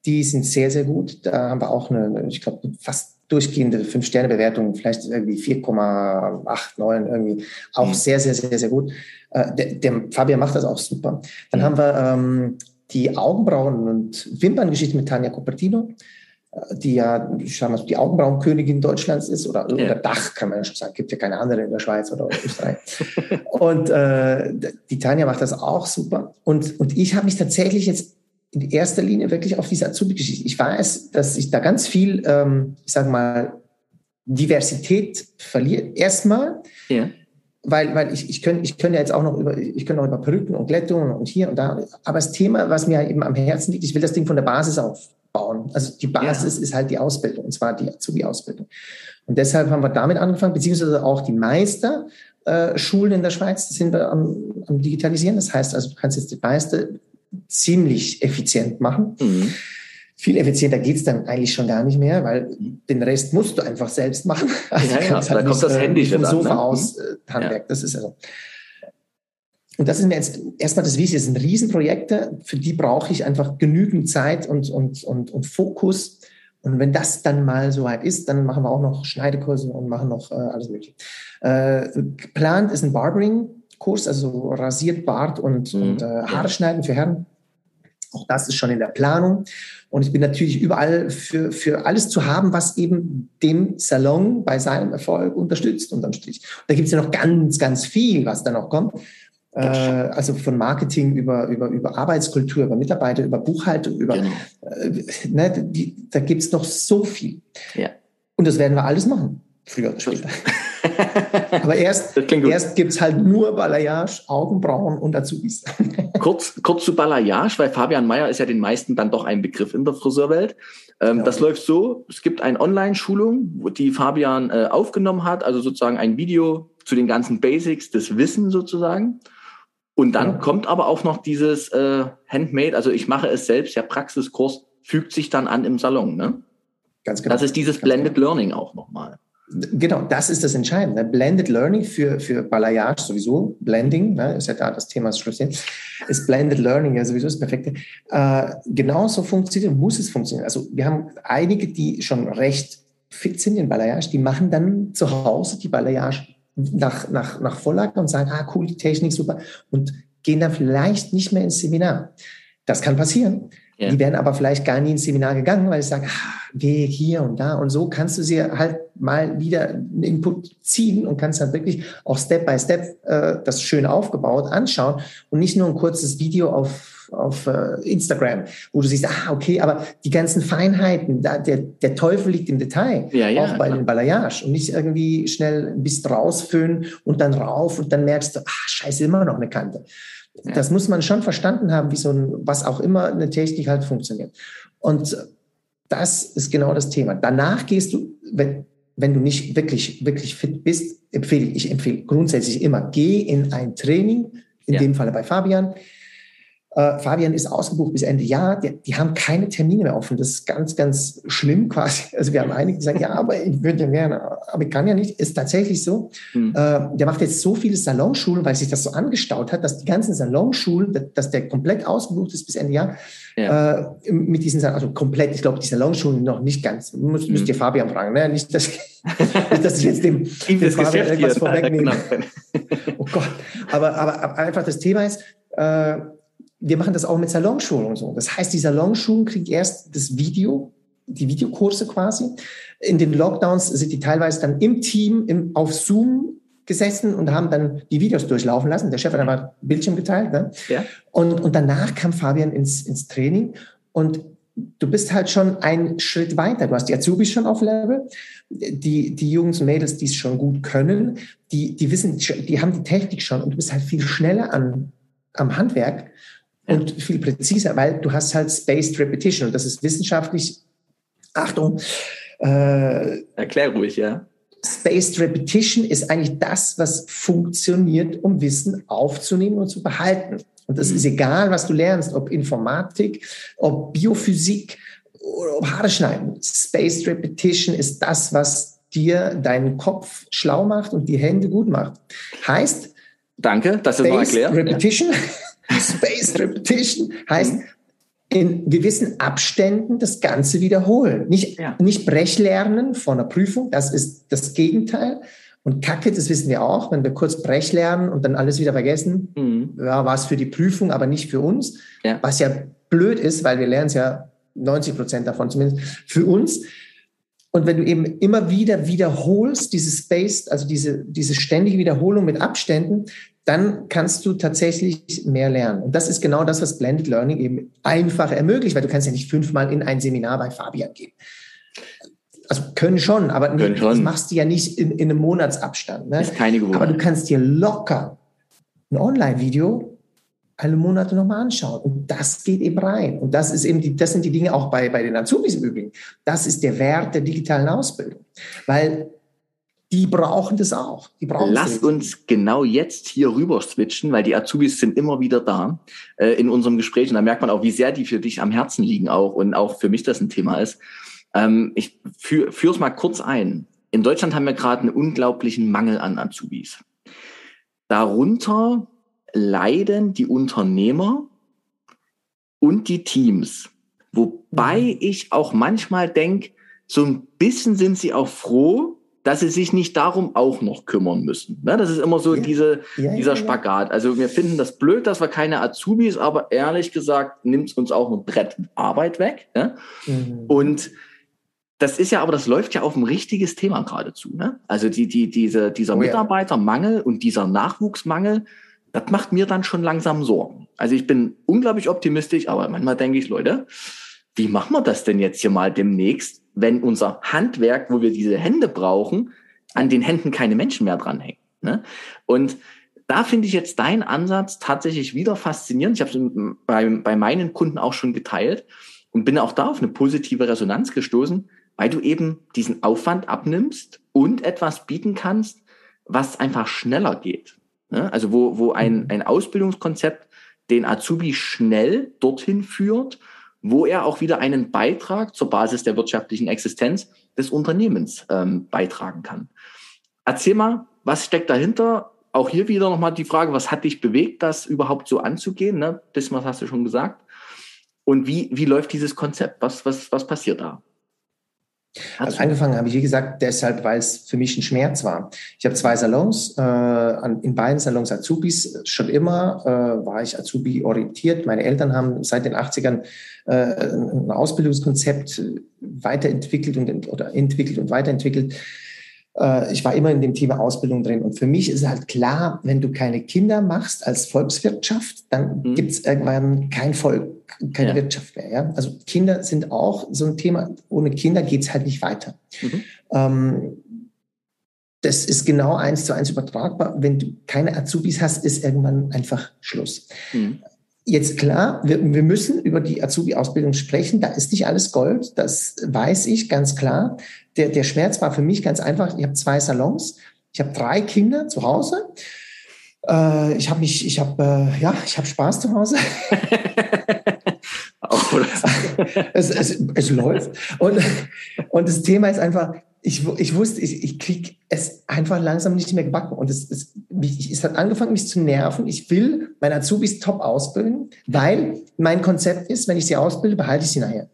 Die sind sehr, sehr gut. Da haben wir auch eine, ich glaube, fast durchgehende Fünf-Sterne-Bewertung, vielleicht irgendwie 4,89 irgendwie. Auch mhm. sehr, sehr, sehr, sehr gut. Äh, der, der, Fabian macht das auch super. Dann mhm. haben wir ähm, die Augenbrauen- und Wimperngeschichte mit Tanja Cupertino, äh, die ja ich sag mal, die Augenbrauenkönigin Deutschlands ist oder, ja. oder Dach, kann man ja schon sagen. Gibt ja keine andere in der Schweiz oder Österreich. und äh, die Tanja macht das auch super. Und, und ich habe mich tatsächlich jetzt in erster Linie wirklich auf diese Azubi-Geschichte. Ich weiß, dass ich da ganz viel, ähm, ich sage mal, Diversität verliere. Erstmal, ja weil, weil ich, ich könnte ich könnte ja jetzt auch noch über, ich könnte noch über Perücken und Glättungen und hier und da. Aber das Thema, was mir eben am Herzen liegt, ich will das Ding von der Basis aufbauen. Also die Basis ja. ist halt die Ausbildung, und zwar die Azubi-Ausbildung. Und deshalb haben wir damit angefangen, beziehungsweise auch die Meisterschulen in der Schweiz sind wir am, am Digitalisieren. Das heißt also, du kannst jetzt die Meister ziemlich effizient machen. Mhm viel effizienter geht's dann eigentlich schon gar nicht mehr, weil den Rest musst du einfach selbst machen. Also ja, ja, halt da kommt das äh, Handy vom Sofa ne? aus äh, Handwerk. Ja. Das ist also. Und das ist mir jetzt erstmal das Wichtigste. Das sind Riesenprojekte, für die brauche ich einfach genügend Zeit und, und, und, und Fokus. Und wenn das dann mal soweit ist, dann machen wir auch noch Schneidekurse und machen noch äh, alles Mögliche. Äh, geplant ist ein Barbering-Kurs, also rasiert Bart und, mhm. und äh, Haare schneiden für Herren. Auch das ist schon in der Planung. Und ich bin natürlich überall für, für alles zu haben, was eben den Salon bei seinem Erfolg unterstützt, unterm Strich. Und da gibt es ja noch ganz, ganz viel, was da noch kommt. Äh, also von Marketing über, über, über Arbeitskultur, über Mitarbeiter, über Buchhaltung, über, genau. äh, ne, die, da gibt es noch so viel. Ja. Und das werden wir alles machen, früher oder später. Aber erst, erst gibt es halt nur Balayage, Augenbrauen und Azubis. kurz, kurz zu Balayage, weil Fabian Mayer ist ja den meisten dann doch ein Begriff in der Friseurwelt. Ähm, ja. Das läuft so, es gibt eine Online-Schulung, die Fabian äh, aufgenommen hat, also sozusagen ein Video zu den ganzen Basics des Wissen sozusagen. Und dann ja. kommt aber auch noch dieses äh, Handmade, also ich mache es selbst, der Praxiskurs fügt sich dann an im Salon. Ne? Ganz genau. Das ist dieses Blended genau. Learning auch nochmal. Genau, das ist das Entscheidende. Blended Learning für, für Balayage sowieso, Blending, ne, ist ja da das Thema schlussendlich, ist Blended Learning ja sowieso das Perfekte. Äh, genauso funktioniert, muss es funktionieren. Also wir haben einige, die schon recht fit sind in Balayage, die machen dann zu Hause die Balayage nach, nach, nach Vorlage und sagen, ah cool, die Technik, super, und gehen dann vielleicht nicht mehr ins Seminar. Das kann passieren. Ja. Die wären aber vielleicht gar nie ins Seminar gegangen, weil sie sagen, ah, Weg hier und da und so kannst du sie halt mal wieder einen Input ziehen und kannst dann wirklich auch Step by Step äh, das schön aufgebaut anschauen und nicht nur ein kurzes Video auf, auf äh, Instagram, wo du siehst, ah, okay, aber die ganzen Feinheiten, da, der, der Teufel liegt im Detail, ja, ja, auch bei klar. den Balayage und nicht irgendwie schnell ein bisschen rausfüllen und dann rauf und dann merkst du, ah, scheiße, immer noch eine Kante. Das muss man schon verstanden haben, wie so ein, was auch immer eine Technik halt funktioniert. Und das ist genau das Thema. Danach gehst du, wenn, wenn du nicht wirklich, wirklich fit bist, empfehle ich empfehle grundsätzlich immer, geh in ein Training, in ja. dem Falle bei Fabian, äh, Fabian ist ausgebucht bis Ende Jahr. Die, die, haben keine Termine mehr offen. Das ist ganz, ganz schlimm quasi. Also wir haben einige, die sagen, ja, aber ich würde ja gerne, aber ich kann ja nicht. Ist tatsächlich so. Mhm. Äh, der macht jetzt so viele Salonschulen, weil sich das so angestaut hat, dass die ganzen Salonschulen, dass der komplett ausgebucht ist bis Ende Jahr. Ja. Äh, mit diesen, also komplett, ich glaube, die Salonschulen noch nicht ganz. Muss, mhm. Müsst ihr Fabian fragen, ne? Nicht, dass, nicht, dass ich jetzt dem, dem das Fabian irgendwas vorwegnehme. oh Gott. Aber, aber, aber einfach das Thema ist, äh, wir machen das auch mit Salonschulen und so. Das heißt, die Salonschulen kriegen erst das Video, die Videokurse quasi. In den Lockdowns sind die teilweise dann im Team im, auf Zoom gesessen und haben dann die Videos durchlaufen lassen. Der Chef hat einmal Bildschirm geteilt. Ne? Ja. Und, und danach kam Fabian ins, ins Training und du bist halt schon einen Schritt weiter. Du hast die Azubis schon auf Level, die, die Jungs und Mädels, die es schon gut können, die, die wissen, die haben die Technik schon und du bist halt viel schneller an, am Handwerk und viel präziser, weil du hast halt Spaced Repetition und das ist wissenschaftlich, Achtung. Äh, Erklär ruhig, ja. Spaced Repetition ist eigentlich das, was funktioniert, um Wissen aufzunehmen und zu behalten. Und das mhm. ist egal, was du lernst, ob Informatik, ob Biophysik oder ob Haare schneiden. Spaced Repetition ist das, was dir deinen Kopf schlau macht und die Hände gut macht. Heißt, Danke, das ist mal erklärt. Repetition. Ja. Spaced Repetition heißt, mhm. in gewissen Abständen das Ganze wiederholen. Nicht, ja. nicht Brechlernen von einer Prüfung, das ist das Gegenteil. Und Kacke, das wissen wir auch, wenn wir kurz Brech lernen und dann alles wieder vergessen, mhm. ja, war es für die Prüfung, aber nicht für uns. Ja. Was ja blöd ist, weil wir lernen es ja 90 Prozent davon zumindest für uns. Und wenn du eben immer wieder wiederholst, diese Space, also diese, diese ständige Wiederholung mit Abständen, dann kannst du tatsächlich mehr lernen. Und das ist genau das, was Blended Learning eben einfach ermöglicht, weil du kannst ja nicht fünfmal in ein Seminar bei Fabian gehen. Also können schon, aber können nicht, schon. das machst du ja nicht in, in einem Monatsabstand. Ne? Ist keine Gewohnheit. Aber du kannst dir locker ein Online-Video alle Monate nochmal anschauen. Und das geht eben rein. Und das ist eben die, das sind die Dinge auch bei, bei den Azubis im Übrigen. Das ist der Wert der digitalen Ausbildung. Weil die brauchen das auch. Die brauchen Lass uns genau jetzt hier rüber switchen, weil die Azubis sind immer wieder da äh, in unserem Gespräch und da merkt man auch, wie sehr die für dich am Herzen liegen auch und auch für mich das ein Thema ist. Ähm, ich führe es mal kurz ein. In Deutschland haben wir gerade einen unglaublichen Mangel an Azubis. Darunter leiden die Unternehmer und die Teams. Wobei mhm. ich auch manchmal denke, so ein bisschen sind sie auch froh, dass sie sich nicht darum auch noch kümmern müssen. Ne? Das ist immer so ja. diese, ja, dieser ja, Spagat. Also wir finden das blöd, dass wir keine Azubis, aber ehrlich gesagt nimmt es uns auch ein Brett Arbeit weg. Ne? Mhm. Und das ist ja, aber das läuft ja auf ein richtiges Thema geradezu. Ne? Also die, die, diese, dieser oh, Mitarbeitermangel und dieser Nachwuchsmangel, das macht mir dann schon langsam Sorgen. Also ich bin unglaublich optimistisch, aber manchmal denke ich, Leute, wie machen wir das denn jetzt hier mal demnächst? Wenn unser Handwerk, wo wir diese Hände brauchen, an den Händen keine Menschen mehr dranhängen. Ne? Und da finde ich jetzt deinen Ansatz tatsächlich wieder faszinierend. Ich habe es bei, bei meinen Kunden auch schon geteilt und bin auch da auf eine positive Resonanz gestoßen, weil du eben diesen Aufwand abnimmst und etwas bieten kannst, was einfach schneller geht. Ne? Also wo, wo ein, mhm. ein Ausbildungskonzept den Azubi schnell dorthin führt wo er auch wieder einen Beitrag zur Basis der wirtschaftlichen Existenz des Unternehmens ähm, beitragen kann. Erzähl mal, was steckt dahinter? Auch hier wieder nochmal die Frage, was hat dich bewegt, das überhaupt so anzugehen? Ne? Das hast du schon gesagt. Und wie, wie läuft dieses Konzept? Was, was, was passiert da? Also angefangen habe ich, wie gesagt, deshalb, weil es für mich ein Schmerz war. Ich habe zwei Salons, äh, in beiden Salons Azubis. Schon immer äh, war ich Azubi orientiert. Meine Eltern haben seit den 80ern äh, ein Ausbildungskonzept weiterentwickelt und, oder entwickelt und weiterentwickelt. Äh, ich war immer in dem Thema Ausbildung drin. Und für mich ist halt klar, wenn du keine Kinder machst als Volkswirtschaft, dann mhm. gibt es irgendwann kein Volk, keine ja. Wirtschaft mehr. Ja? Also Kinder sind auch so ein Thema. Ohne Kinder geht es halt nicht weiter. Mhm. Ähm, das ist genau eins zu eins übertragbar. Wenn du keine Azubis hast, ist irgendwann einfach Schluss. Mhm. Jetzt klar, wir, wir müssen über die Azubi-Ausbildung sprechen. Da ist nicht alles Gold, das weiß ich ganz klar. der, der Schmerz war für mich ganz einfach. Ich habe zwei Salons, ich habe drei Kinder zu Hause. Äh, ich habe mich, ich habe, äh, ja, ich habe Spaß zu Hause. es, es, es läuft. Und, und das Thema ist einfach, ich, ich wusste, ich, ich kriege es einfach langsam nicht mehr gebacken. Und es, es, mich, es hat angefangen, mich zu nerven. Ich will meine Azubis top ausbilden, weil mein Konzept ist, wenn ich sie ausbilde, behalte ich sie nachher.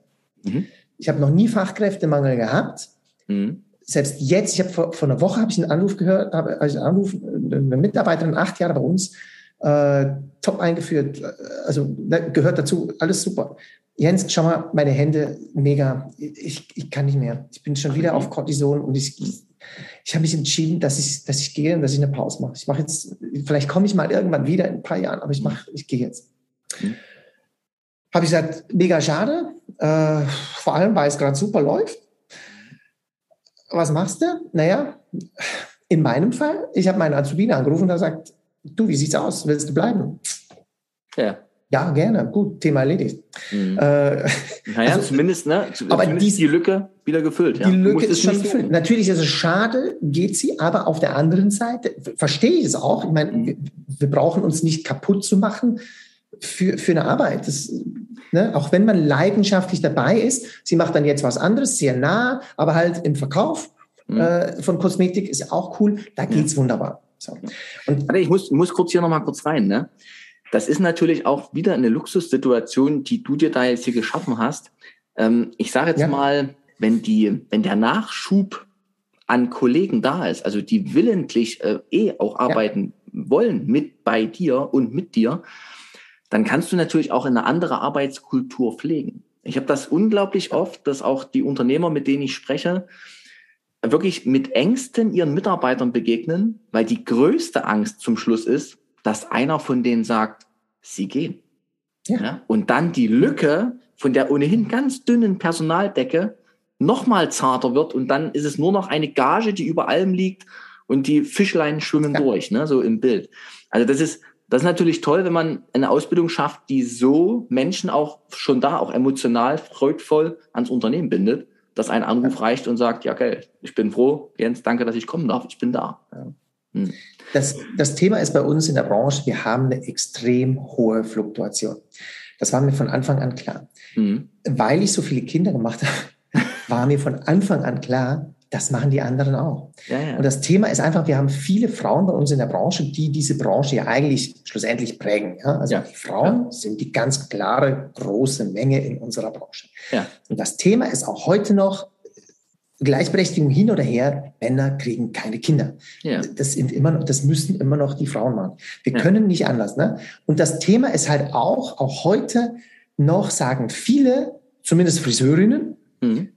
Mhm. Ich habe noch nie Fachkräftemangel gehabt. Mhm. Selbst jetzt, ich habe vor, vor einer Woche habe ich einen Anruf gehört, habe also einen Anruf, eine Mitarbeiterin, acht Jahre bei uns, äh, top eingeführt, also ne, gehört dazu, alles super. Jens, schau mal, meine Hände, mega. Ich, ich kann nicht mehr. Ich bin schon wieder auf Cortison und ich, ich, ich habe mich entschieden, dass ich, dass ich gehe und dass ich eine Pause mache. Ich mache jetzt, vielleicht komme ich mal irgendwann wieder in ein paar Jahren, aber ich mache, ich gehe jetzt. Mhm. Habe ich gesagt, mega schade, äh, vor allem, weil es gerade super läuft. Was machst du? Naja, in meinem Fall, ich habe meinen Azubine angerufen und er sagt, du, wie sieht's aus? Willst du bleiben? Ja. Ja, gerne. Gut, Thema erledigt. Mhm. Äh, naja, also, zumindest, ne? aber dies, die Lücke wieder gefüllt. Ja. Die Lücke ist schon gefüllt. Natürlich ist es schade, geht sie, aber auf der anderen Seite verstehe ich es auch. Ich meine, mhm. wir, wir, brauchen uns nicht kaputt zu machen für, für eine Arbeit. Das, ne? Auch wenn man leidenschaftlich dabei ist, sie macht dann jetzt was anderes, sehr nah, aber halt im Verkauf mhm. äh, von Kosmetik ist auch cool. Da geht's ja. wunderbar. So. Und, ich muss, muss kurz hier nochmal kurz rein, ne? Das ist natürlich auch wieder eine Luxussituation, die du dir da jetzt hier geschaffen hast. Ähm, ich sage jetzt ja. mal, wenn die, wenn der Nachschub an Kollegen da ist, also die willentlich äh, eh auch arbeiten ja. wollen mit bei dir und mit dir, dann kannst du natürlich auch eine andere Arbeitskultur pflegen. Ich habe das unglaublich oft, dass auch die Unternehmer, mit denen ich spreche, wirklich mit Ängsten ihren Mitarbeitern begegnen, weil die größte Angst zum Schluss ist, dass einer von denen sagt, sie gehen. Ja. ja. Und dann die Lücke von der ohnehin ganz dünnen Personaldecke nochmal zarter wird und dann ist es nur noch eine Gage, die über allem liegt und die Fischlein schwimmen ja. durch, ne, so im Bild. Also das ist, das ist natürlich toll, wenn man eine Ausbildung schafft, die so Menschen auch schon da, auch emotional, freudvoll ans Unternehmen bindet, dass ein Anruf reicht und sagt, ja, Geld, ich bin froh, Jens, danke, dass ich kommen darf, ich bin da. Ja. Hm. Das, das Thema ist bei uns in der Branche, wir haben eine extrem hohe Fluktuation. Das war mir von Anfang an klar. Mhm. Weil ich so viele Kinder gemacht habe, war mir von Anfang an klar, das machen die anderen auch. Ja, ja. Und das Thema ist einfach, wir haben viele Frauen bei uns in der Branche, die diese Branche ja eigentlich schlussendlich prägen. Ja? Also ja. die Frauen sind die ganz klare große Menge in unserer Branche. Und das Thema ist auch heute noch, Gleichberechtigung hin oder her, Männer kriegen keine Kinder. Ja. Das sind immer noch, das müssen immer noch die Frauen machen. Wir ja. können nicht anders. Ne? Und das Thema ist halt auch, auch heute noch sagen viele, zumindest Friseurinnen, mhm.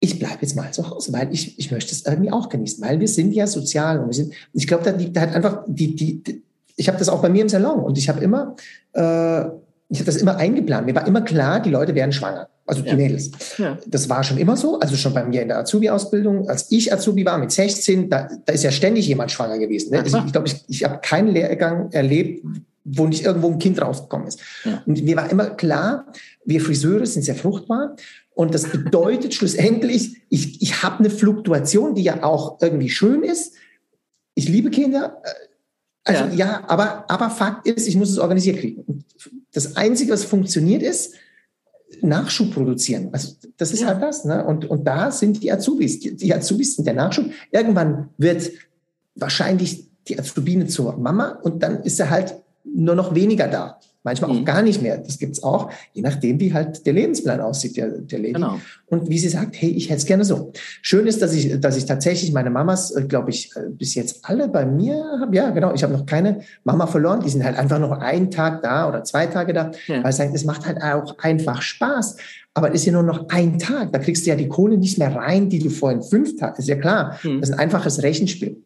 Ich bleibe jetzt mal zu Hause, weil ich, ich möchte es irgendwie auch genießen, weil wir sind ja sozial und wir sind, ich glaube, da liegt halt einfach die, die, die ich habe das auch bei mir im Salon und ich habe immer, äh, ich habe das immer eingeplant. Mir war immer klar, die Leute werden schwanger. Also die ja. Mädels. Ja. Das war schon immer so. Also schon bei mir in der Azubi-Ausbildung. Als ich Azubi war mit 16, da, da ist ja ständig jemand schwanger gewesen. Ne? Also ich glaube, ich, ich habe keinen Lehrgang erlebt, wo nicht irgendwo ein Kind rausgekommen ist. Ja. Und mir war immer klar, wir Friseure sind sehr fruchtbar. Und das bedeutet schlussendlich, ich, ich habe eine Fluktuation, die ja auch irgendwie schön ist. Ich liebe Kinder. Also ja, ja aber, aber Fakt ist, ich muss es organisiert kriegen. Das Einzige, was funktioniert, ist, Nachschub produzieren. Also das ist ja. halt das. Ne? Und, und da sind die Azubis. Die, die Azubis sind der Nachschub. Irgendwann wird wahrscheinlich die Azubine zur Mama und dann ist er halt nur noch weniger da manchmal mhm. auch gar nicht mehr. Das gibt's auch, je nachdem, wie halt der Lebensplan aussieht, der, der Lady. Genau. Und wie sie sagt, hey, ich hätte es gerne so. Schön ist, dass ich, dass ich tatsächlich meine Mamas, äh, glaube ich, äh, bis jetzt alle bei mir habe. Ja, genau. Ich habe noch keine Mama verloren. Die sind halt einfach noch einen Tag da oder zwei Tage da. Ja. Weil sagen, es macht halt auch einfach Spaß. Aber es ist ja nur noch ein Tag. Da kriegst du ja die Kohle nicht mehr rein, die du vorhin fünf Tage. Ist ja klar. Mhm. Das ist ein einfaches Rechenspiel.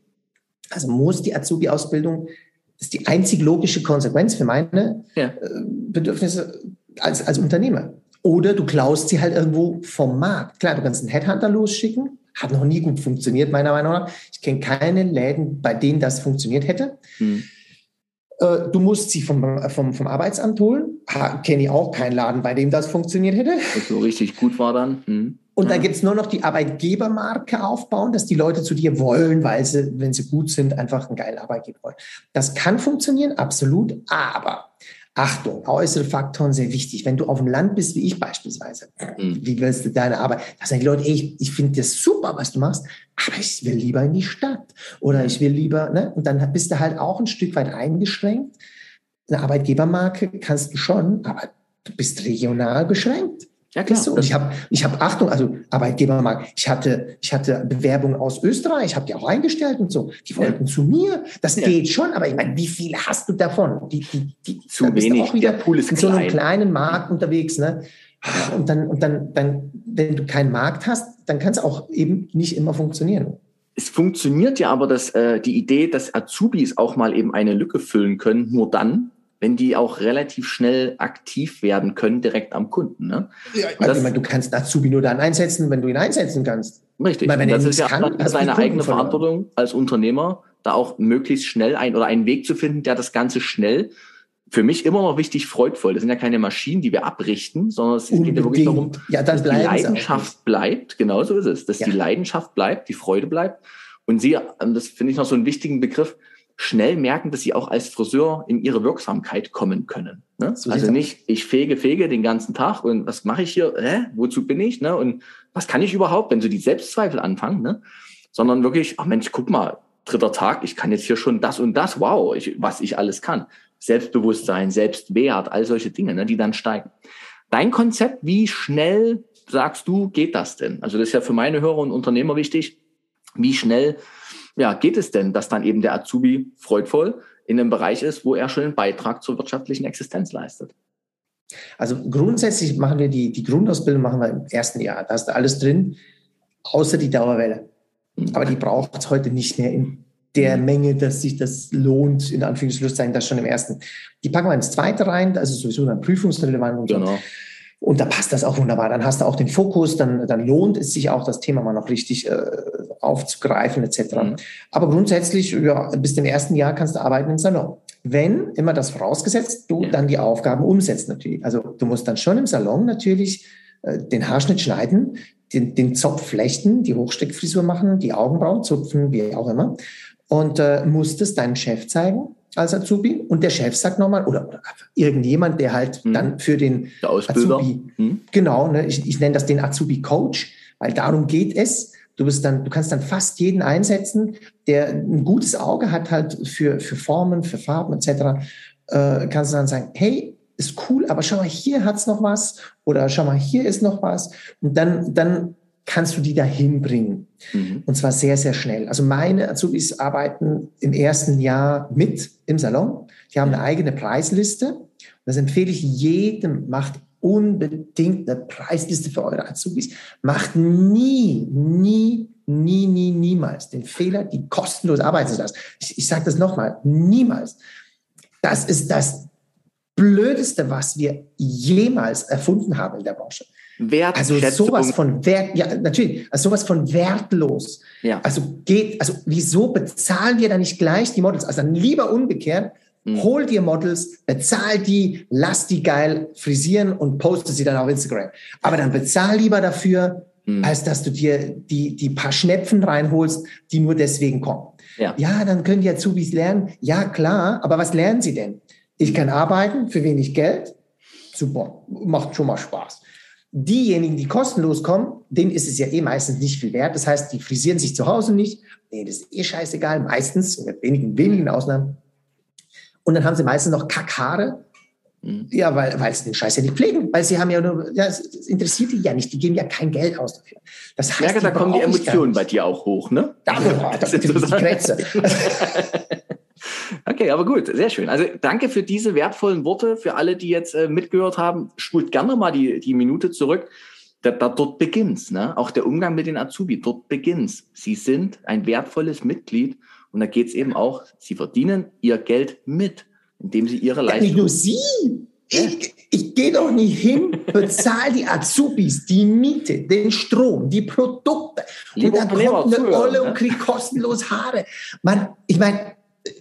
Also muss die Azubi-Ausbildung ist die einzig logische Konsequenz für meine ja. Äh, Bedürfnisse als, als Unternehmer. Oder du klaust sie halt irgendwo vom Markt. Klar, du kannst einen Headhunter losschicken. Hat noch nie gut funktioniert, meiner Meinung nach. Ich kenne keine Läden, bei denen das funktioniert hätte. Hm. Äh, du musst sie vom, vom, vom Arbeitsamt holen. Kenne ich auch keinen Laden, bei dem das funktioniert hätte. Was so richtig gut war dann. Hm. Und dann gibt es nur noch die Arbeitgebermarke aufbauen, dass die Leute zu dir wollen, weil sie, wenn sie gut sind, einfach einen geilen Arbeitgeber wollen. Das kann funktionieren, absolut. Aber Achtung, äußere Faktoren sehr wichtig. Wenn du auf dem Land bist, wie ich beispielsweise, mhm. wie willst du deine Arbeit? Da sagen die Leute, ey, ich, ich finde das super, was du machst, aber ich will lieber in die Stadt oder ich will lieber, ne? Und dann bist du halt auch ein Stück weit eingeschränkt. Eine Arbeitgebermarke kannst du schon, aber du bist regional beschränkt. Ja, klar. So. Und ich habe, ich hab Achtung, also Arbeitgebermarkt. Ich hatte, ich hatte Bewerbungen aus Österreich, habe die auch eingestellt und so. Die wollten ja. zu mir. Das ja. geht schon, aber ich meine, wie viele hast du davon? Die, die, die, zu wenig. Auch wieder Der Pool ist in so einem kleinen Markt unterwegs, ne? Und dann, und dann, dann, wenn du keinen Markt hast, dann kann es auch eben nicht immer funktionieren. Es funktioniert ja aber, dass äh, die Idee, dass Azubis auch mal eben eine Lücke füllen können, nur dann, wenn die auch relativ schnell aktiv werden können, direkt am Kunden. Ne? Ja, das, ich meine, du kannst Azubi nur dann einsetzen, wenn du ihn einsetzen kannst. Richtig. Meine, das ist ja kann, seine eigene Verantwortung als Unternehmer, da auch möglichst schnell ein oder einen Weg zu finden, der das Ganze schnell für mich immer noch wichtig, freudvoll. Das sind ja keine Maschinen, die wir abrichten, sondern es Unbedingt. geht ja wirklich darum, ja, dass die Leidenschaft bleibt. Genau so ist es. Dass ja. die Leidenschaft bleibt, die Freude bleibt. Und sie, das finde ich noch so einen wichtigen Begriff, schnell merken, dass sie auch als Friseur in ihre Wirksamkeit kommen können. Ne? So also nicht, ich fege, fege den ganzen Tag und was mache ich hier? Hä? Wozu bin ich? Ne? Und was kann ich überhaupt, wenn so die Selbstzweifel anfangen? Ne? Sondern wirklich, ach Mensch, guck mal, dritter Tag, ich kann jetzt hier schon das und das, wow, ich, was ich alles kann. Selbstbewusstsein, Selbstwert, all solche Dinge, ne, die dann steigen. Dein Konzept, wie schnell sagst du, geht das denn? Also das ist ja für meine Hörer und Unternehmer wichtig. Wie schnell ja, geht es denn, dass dann eben der Azubi freudvoll in einem Bereich ist, wo er schon einen Beitrag zur wirtschaftlichen Existenz leistet? Also grundsätzlich machen wir die, die Grundausbildung machen wir im ersten Jahr. Da du alles drin, außer die Dauerwelle. Mhm. Aber die braucht es heute nicht mehr in der mhm. Menge, dass sich das lohnt, in Anführungszeichen, das schon im ersten. Die packen wir ins zweite rein, also sowieso dann prüfungsrelevant und genau. so. Und da passt das auch wunderbar. Dann hast du auch den Fokus, dann, dann lohnt es sich auch, das Thema mal noch richtig äh, aufzugreifen etc. Mhm. Aber grundsätzlich, ja, bis zum ersten Jahr kannst du arbeiten im Salon. Wenn, immer das vorausgesetzt, du ja. dann die Aufgaben umsetzt natürlich. Also du musst dann schon im Salon natürlich äh, den Haarschnitt schneiden, den, den Zopf flechten, die Hochsteckfrisur machen, die Augenbrauen zupfen, wie auch immer. Und äh, musst es deinem Chef zeigen als Azubi und der Chef sagt nochmal, oder, oder irgendjemand, der halt mhm. dann für den Azubi, mhm. genau, ne, ich, ich nenne das den Azubi-Coach, weil darum geht es. Du bist dann, du kannst dann fast jeden einsetzen, der ein gutes Auge hat halt für, für Formen, für Farben etc. Äh, kannst du dann sagen, hey, ist cool, aber schau mal, hier hat's noch was oder schau mal, hier ist noch was. Und dann, dann kannst du die dahin bringen. Mhm. Und zwar sehr, sehr schnell. Also meine Azubis arbeiten im ersten Jahr mit im Salon. Die haben eine eigene Preisliste. Das empfehle ich jedem, macht unbedingt eine Preisliste für eure Azubis. Macht nie, nie, nie, nie, niemals den Fehler, die kostenlos arbeiten zu lassen. Ich, ich sage das nochmal, niemals. Das ist das Blödeste, was wir jemals erfunden haben in der Branche. Also sowas von wert, ja, natürlich, also sowas von wertlos. Ja. Also geht, also wieso bezahlen wir da nicht gleich die Models? Also dann lieber umgekehrt, mhm. hol dir Models, bezahl die, lass die geil frisieren und poste sie dann auf Instagram. Aber dann bezahl lieber dafür, mhm. als dass du dir die, die paar Schnepfen reinholst, die nur deswegen kommen. Ja. ja, dann können die Azubis lernen. Ja, klar, aber was lernen sie denn? Ich kann arbeiten für wenig Geld. Super, macht schon mal Spaß. Diejenigen, die kostenlos kommen, denen ist es ja eh meistens nicht viel wert. Das heißt, die frisieren sich zu Hause nicht. Nee, das ist eh scheißegal, meistens, mit wenigen, wenigen Ausnahmen. Und dann haben sie meistens noch Kackhaare. Mhm. Ja, weil, weil sie den Scheiß ja nicht pflegen, weil sie haben ja nur, ja, es interessiert die ja nicht, die geben ja kein Geld aus dafür. Das heißt, Merke, da kommen die Emotionen bei dir auch hoch, ne? Da, da, da, die Grenze. Okay, aber gut, sehr schön. Also danke für diese wertvollen Worte, für alle, die jetzt äh, mitgehört haben. Spult gerne mal die, die Minute zurück. Da, da, dort beginnt's, ne? Auch der Umgang mit den Azubi, dort beginnt's. Sie sind ein wertvolles Mitglied und da geht's eben auch, sie verdienen ihr Geld mit, indem sie ihre Leistung. Ja, nicht nur sie. Ich, ich gehe doch nicht hin, bezahle die Azubis, die Miete, den Strom, die Produkte. Liebe und dann kommt eine Olle ne? und kriegt kostenlos Haare. Man, ich meine,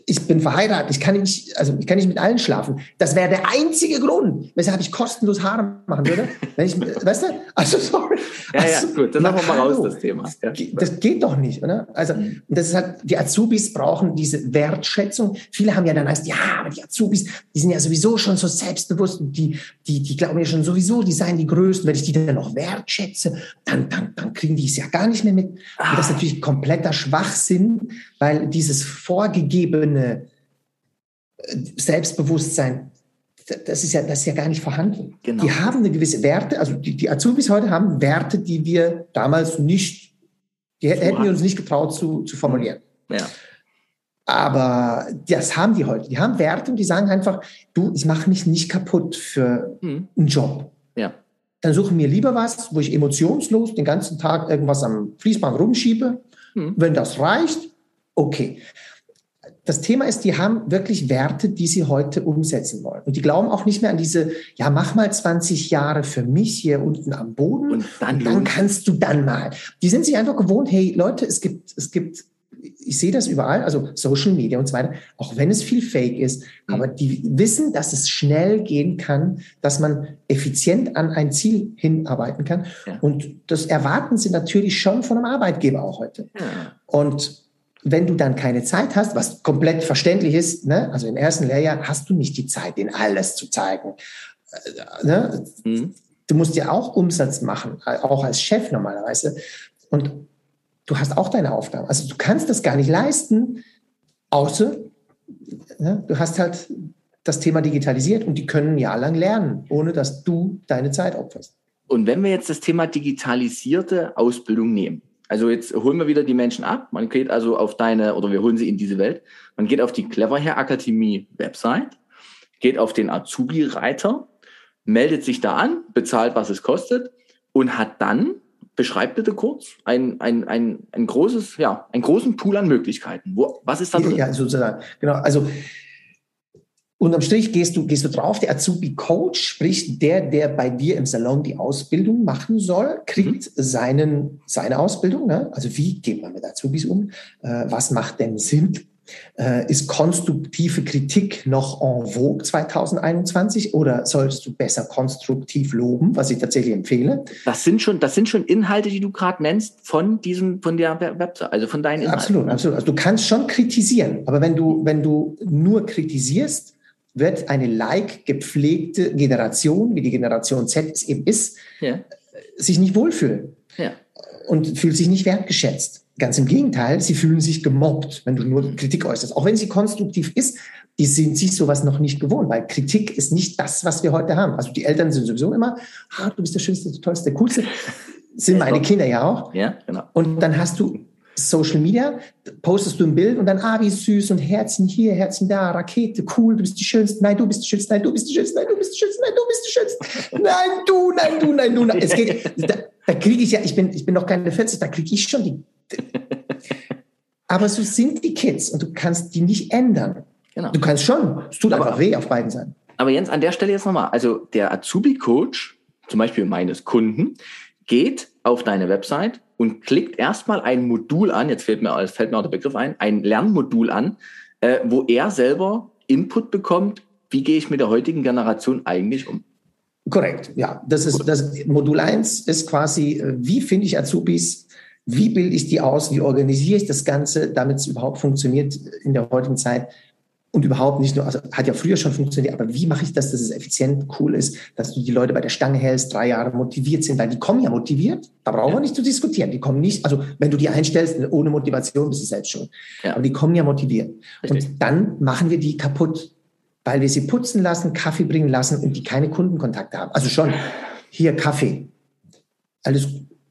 ich bin verheiratet, ich kann nicht, also ich kann nicht mit allen schlafen. Das wäre der einzige Grund, weshalb ich kostenlos Haare machen würde. Wenn ich, weißt du? Also sorry. Ja, also, ja, gut, dann machen wir mal raus, das Thema. Ja. Das geht doch nicht, oder? Also, mhm. das ist halt, die Azubis brauchen diese Wertschätzung. Viele haben ja dann heißt, ja, aber die Azubis, die sind ja sowieso schon so selbstbewusst und die, die, die glauben ja schon sowieso, die seien die Größten. Wenn ich die dann noch wertschätze, dann, dann, dann kriegen die es ja gar nicht mehr mit. Und das ist ah. natürlich kompletter Schwachsinn, weil dieses vorgegebene äh, Selbstbewusstsein, das ist ja, das ist ja gar nicht vorhanden. Genau. Die haben eine gewisse Werte, also die, die Azubis heute haben Werte, die wir damals nicht, die so hätten wir uns nicht getraut zu, zu formulieren. Ja. Aber das haben die heute. Die haben Werte und die sagen einfach, du, ich mache mich nicht kaputt für hm. einen Job. Ja. Dann suche mir lieber was, wo ich emotionslos den ganzen Tag irgendwas am Fließband rumschiebe. Hm. Wenn das reicht, okay das Thema ist, die haben wirklich Werte, die sie heute umsetzen wollen. Und die glauben auch nicht mehr an diese, ja, mach mal 20 Jahre für mich hier unten am Boden und dann, und dann kannst du dann mal. Die sind sich einfach gewohnt, hey Leute, es gibt, es gibt, ich sehe das überall, also Social Media und so weiter, auch wenn es viel Fake ist, mhm. aber die wissen, dass es schnell gehen kann, dass man effizient an ein Ziel hinarbeiten kann. Ja. Und das erwarten sie natürlich schon von einem Arbeitgeber auch heute. Ja. Und wenn du dann keine Zeit hast, was komplett verständlich ist, ne? also im ersten Lehrjahr hast du nicht die Zeit, den alles zu zeigen. Äh, ne? Mhm. Du musst ja auch Umsatz machen, auch als Chef normalerweise. Und du hast auch deine Aufgaben. Also du kannst das gar nicht leisten, außer ne? du hast halt das Thema digitalisiert und die können ein Jahr lang lernen, ohne dass du deine Zeit opferst. Und wenn wir jetzt das Thema digitalisierte Ausbildung nehmen, also jetzt holen wir wieder die Menschen ab. Man geht also auf deine, oder wir holen sie in diese Welt. Man geht auf die Cleverhair Akademie Website, geht auf den Azubi-Reiter, meldet sich da an, bezahlt, was es kostet und hat dann, beschreibt bitte kurz, ein, ein, ein, ein großes, ja, einen großen Pool an Möglichkeiten. Wo, was ist da drin? Ja, sozusagen. Genau. Also Unterm Strich gehst du, gehst du drauf, der Azubi-Coach, sprich der, der bei dir im Salon die Ausbildung machen soll, kriegt mhm. seinen, seine Ausbildung. Ne? Also wie geht man mit Azubis um? Äh, was macht denn Sinn? Äh, ist konstruktive Kritik noch en vogue 2021 oder solltest du besser konstruktiv loben, was ich tatsächlich empfehle? Das sind schon, das sind schon Inhalte, die du gerade nennst von diesem, von der Website, also von deinen Inhalten. Absolut, absolut. Also du kannst schon kritisieren, aber wenn du, wenn du nur kritisierst, wird eine like gepflegte Generation, wie die Generation Z es eben ist, ja. sich nicht wohlfühlen ja. und fühlt sich nicht wertgeschätzt. Ganz im Gegenteil, sie fühlen sich gemobbt, wenn du nur Kritik äußerst. Auch wenn sie konstruktiv ist, die sind sich sowas noch nicht gewohnt, weil Kritik ist nicht das, was wir heute haben. Also die Eltern sind sowieso immer, ah, du bist der Schönste, der Tollste, der Coolste. Sind meine Kinder ja auch. Ja, genau. Und dann hast du Social Media, postest du ein Bild und dann, ah, wie süß und Herzen hier, Herzen da, Rakete, cool, du bist die Schönste, nein, du bist die Schönste, nein, du bist die Schönste, nein, du bist die Schönste, nein, du bist die Schönste, nein, du, nein, du, nein, du, nein. Es geht, da, da kriege ich ja, ich bin, ich bin noch keine 40, da kriege ich schon die. Aber so sind die Kids und du kannst die nicht ändern. Genau. Du kannst schon, es tut aber, einfach weh auf beiden Seiten. Aber Jens, an der Stelle jetzt nochmal, also der Azubi-Coach, zum Beispiel meines Kunden, geht auf deine Website und klickt erstmal ein Modul an, jetzt fällt mir, fällt mir auch der Begriff ein, ein Lernmodul an, äh, wo er selber Input bekommt, wie gehe ich mit der heutigen Generation eigentlich um? Korrekt, ja. Das ist das Modul 1 ist quasi, äh, wie finde ich Azubis, wie bilde ich die aus, wie organisiere ich das Ganze, damit es überhaupt funktioniert in der heutigen Zeit und überhaupt nicht nur, also hat ja früher schon funktioniert, aber wie mache ich das, dass es effizient, cool ist, dass du die Leute bei der Stange hältst, drei Jahre motiviert sind, weil die kommen ja motiviert, da brauchen ja. wir nicht zu diskutieren, die kommen nicht, also wenn du die einstellst, ohne Motivation bist du selbst schon, ja. aber die kommen ja motiviert. Richtig. Und dann machen wir die kaputt, weil wir sie putzen lassen, Kaffee bringen lassen und die keine Kundenkontakte haben. Also schon, hier Kaffee, alles,